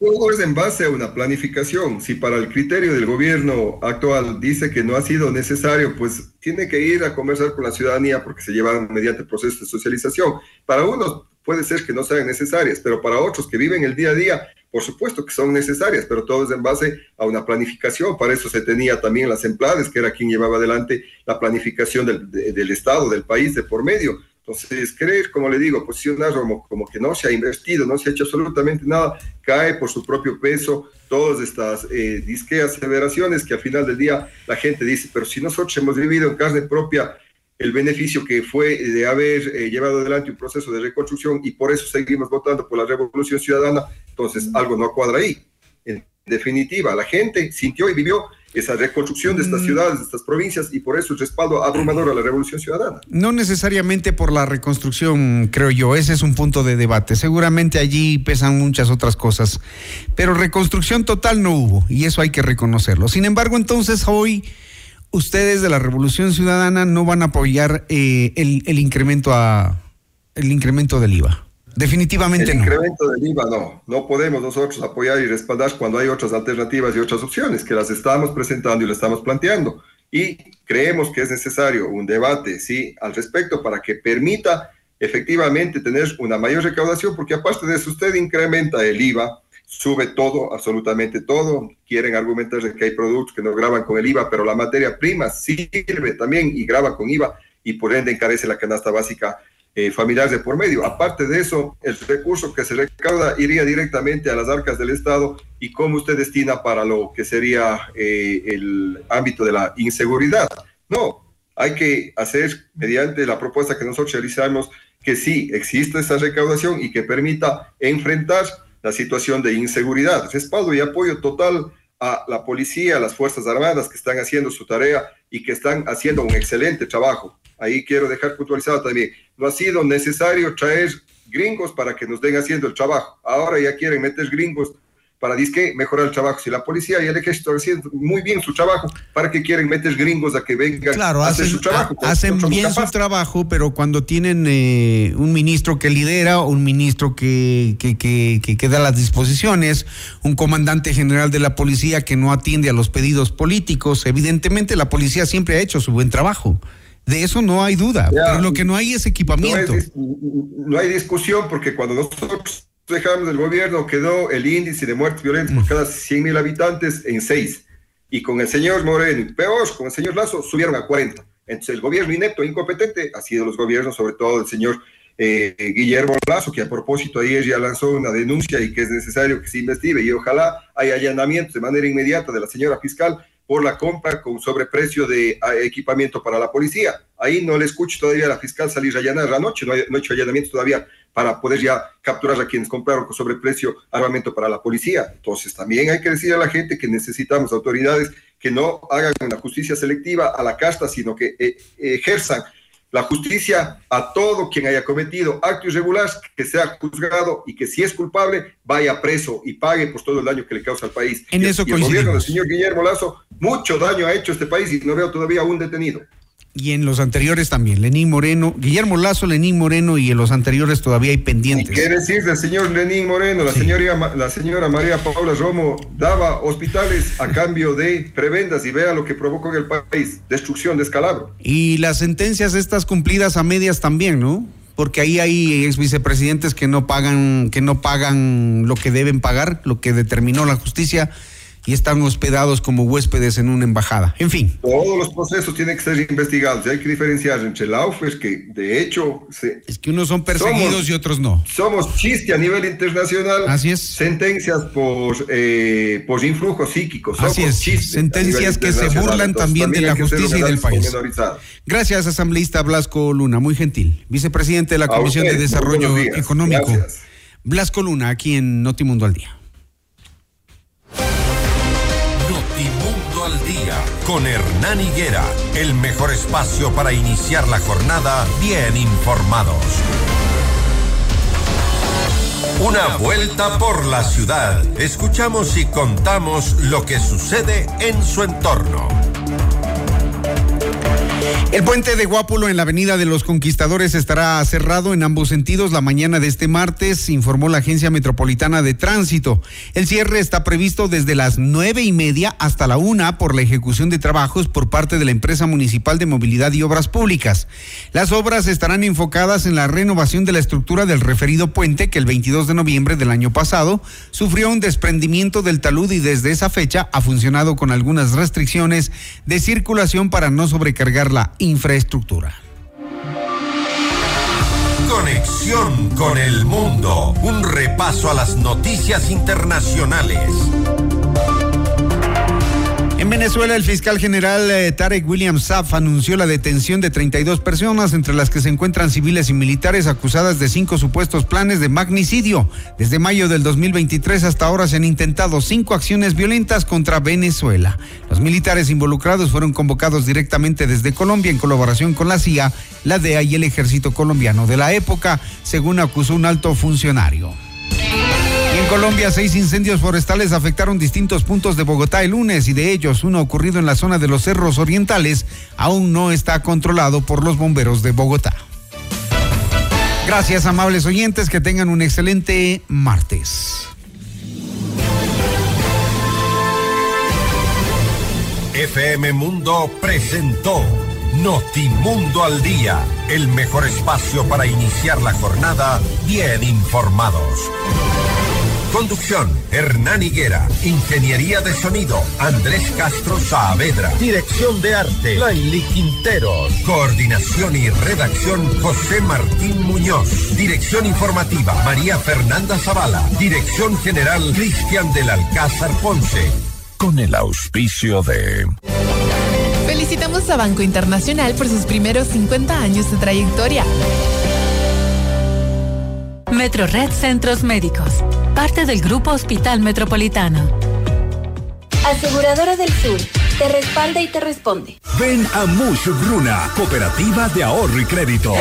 Todo es en base a una planificación. Si para el criterio del gobierno actual dice que no ha sido necesario, pues tiene que ir a conversar con la ciudadanía porque se llevan mediante procesos de socialización. Para unos puede ser que no sean necesarias, pero para otros que viven el día a día, por supuesto que son necesarias, pero todo es en base a una planificación. Para eso se tenía también las emplades, que era quien llevaba adelante la planificación del, de- del Estado, del país, de por medio. Entonces, creer, como le digo, posicionar como, como que no se ha invertido, no se ha hecho absolutamente nada, cae por su propio peso todas estas eh, disqueas, aseveraciones que al final del día la gente dice, pero si nosotros hemos vivido en carne propia el beneficio que fue de haber eh, llevado adelante un proceso de reconstrucción y por eso seguimos votando por la revolución ciudadana, entonces algo no cuadra ahí. En definitiva, la gente sintió y vivió esa reconstrucción de estas ciudades, de estas provincias y por eso el respaldo abrumador a la revolución ciudadana. No necesariamente por la reconstrucción, creo yo. Ese es un punto de debate. Seguramente allí pesan muchas otras cosas. Pero reconstrucción total no hubo. Y eso hay que reconocerlo. Sin embargo, entonces hoy ustedes de la Revolución Ciudadana no van a apoyar eh, el, el incremento a el incremento del IVA. Definitivamente el no. incremento del IVA no, no podemos nosotros apoyar y respaldar cuando hay otras alternativas y otras opciones que las estamos presentando y las estamos planteando. Y creemos que es necesario un debate, sí, al respecto para que permita efectivamente tener una mayor recaudación, porque aparte de eso usted incrementa el IVA, sube todo, absolutamente todo. Quieren argumentar que hay productos que no graban con el IVA, pero la materia prima sirve también y graba con IVA y por ende encarece la canasta básica eh, familiar de por medio. Aparte de eso, el recurso que se recauda iría directamente a las arcas del Estado y cómo usted destina para lo que sería eh, el ámbito de la inseguridad. No, hay que hacer mediante la propuesta que nosotros realizamos que sí existe esa recaudación y que permita enfrentar la situación de inseguridad. Respaldo y apoyo total a la policía, a las Fuerzas Armadas que están haciendo su tarea y que están haciendo un excelente trabajo. Ahí quiero dejar puntualizado también, no ha sido necesario traer gringos para que nos den haciendo el trabajo. Ahora ya quieren meter gringos para disque mejorar el trabajo. Si la policía y el ejército haciendo muy bien su trabajo, ¿para qué quieren meter gringos a que vengan Claro, a hacer hacen, su trabajo? ha- hacen bien su trabajo, pero cuando tienen eh, un ministro que lidera, un ministro que, que, que, que- que da las disposiciones, un comandante general de la policía que no atiende a los pedidos políticos, evidentemente la policía siempre ha hecho su buen trabajo. De eso no hay duda, Ya. pero lo que no hay es equipamiento. No, es no hay discusión porque cuando nosotros dejamos el gobierno quedó el índice de muertes violentas por cada 100 mil habitantes en 6. Y con el señor Moreno, peor, con el señor Lazo, subieron a 40. Entonces el gobierno inepto, incompetente, ha sido los gobiernos, sobre todo el señor eh, Guillermo Lazo, que a propósito ayer ya lanzó una denuncia y que es necesario que se investigue y ojalá haya allanamientos de manera inmediata de la señora fiscal por la compra con sobreprecio de ah, equipamiento para la policía. Ahí no le escucho todavía a la fiscal salir a allanar la noche, no, no he hecho allanamientos todavía para poder ya capturar a quienes compraron con sobreprecio armamento para la policía. Entonces también hay que decir a la gente que necesitamos autoridades que no hagan una justicia selectiva a la casta, sino que eh, ejerzan la justicia a todo quien haya cometido acto irregular, que sea juzgado y que si es culpable vaya preso y pague por todo el daño que le causa al país. En y, eso y el gobierno del señor Guillermo Lazo mucho daño ha hecho a este país y no veo todavía un detenido. Y en los anteriores también, Lenín Moreno, Guillermo Lazo, Lenín Moreno y en los anteriores todavía hay pendientes. ¿Qué decir del señor Lenín Moreno? La, señora, la señora María Paula Romo daba hospitales a cambio de prebendas y vea lo que provocó en el país, destrucción, descalabro. Y las sentencias estas cumplidas a medias también, ¿no? Porque ahí hay ex vicepresidentes que no pagan, que no pagan lo que deben pagar, lo que determinó la justicia, y están hospedados como huéspedes en una embajada. En fin. Todos los procesos tienen que ser investigados y hay que diferenciar entre laufes que de hecho se, es que unos son perseguidos somos, y otros no. Somos chiste a nivel internacional. Así es. Sentencias por, eh, por influjo psíquico. Somos Así es. Sentencias que se burlan Entonces, también de la justicia y del país. Gracias, asambleísta Blasco Luna, muy gentil. Vicepresidente de la Comisión usted, de Desarrollo. Económico. Gracias. Blasco Luna, aquí en Notimundo al Día. Con Hernán Higuera, el mejor espacio para iniciar la jornada bien informados. Una vuelta por la ciudad. Escuchamos y contamos lo que sucede en su entorno. El puente de Guápulo en la Avenida de los Conquistadores estará cerrado en ambos sentidos la mañana de este martes, informó la Agencia Metropolitana de Tránsito. El cierre está previsto desde las nueve y media hasta la una por la ejecución de trabajos por parte de la empresa municipal de movilidad y obras públicas. Las obras estarán enfocadas en la renovación de la estructura del referido puente que el 22 de noviembre del año pasado sufrió un desprendimiento del talud y desde esa fecha ha funcionado con algunas restricciones de circulación para no sobrecargar la infraestructura. Conexión con el mundo. Un repaso a las noticias internacionales. En Venezuela, el fiscal general eh, Tarek William Saab anunció la detención de 32 personas, entre las que se encuentran civiles y militares acusadas de cinco supuestos planes de magnicidio. Desde mayo del 2023 hasta ahora se han intentado cinco acciones violentas contra Venezuela. Los militares involucrados fueron convocados directamente desde Colombia en colaboración con la CIA, la DEA y el ejército colombiano de la época, según acusó un alto funcionario. Colombia, seis incendios forestales afectaron distintos puntos de Bogotá el lunes y de ellos uno ocurrido en la zona de los cerros orientales aún no está controlado por los bomberos de Bogotá. Gracias, amables oyentes, que tengan un excelente martes. FM Mundo presentó Notimundo al Día, el mejor espacio para iniciar la jornada bien informados. Conducción, Hernán Higuera. Ingeniería de sonido, Andrés Castro Saavedra. Dirección de arte, Laili Quinteros. Coordinación y redacción, José Martín Muñoz. Dirección informativa, María Fernanda Zavala. Dirección general, Cristian del Alcázar Ponce. Con el auspicio de... Felicitamos a Banco Internacional por sus primeros 50 años de trayectoria. Metrored Centros Médicos, parte del Grupo Hospital Metropolitano. Aseguradora del Sur, te respalda y te responde. Ven a Mush Gruna, Cooperativa de Ahorro y Crédito.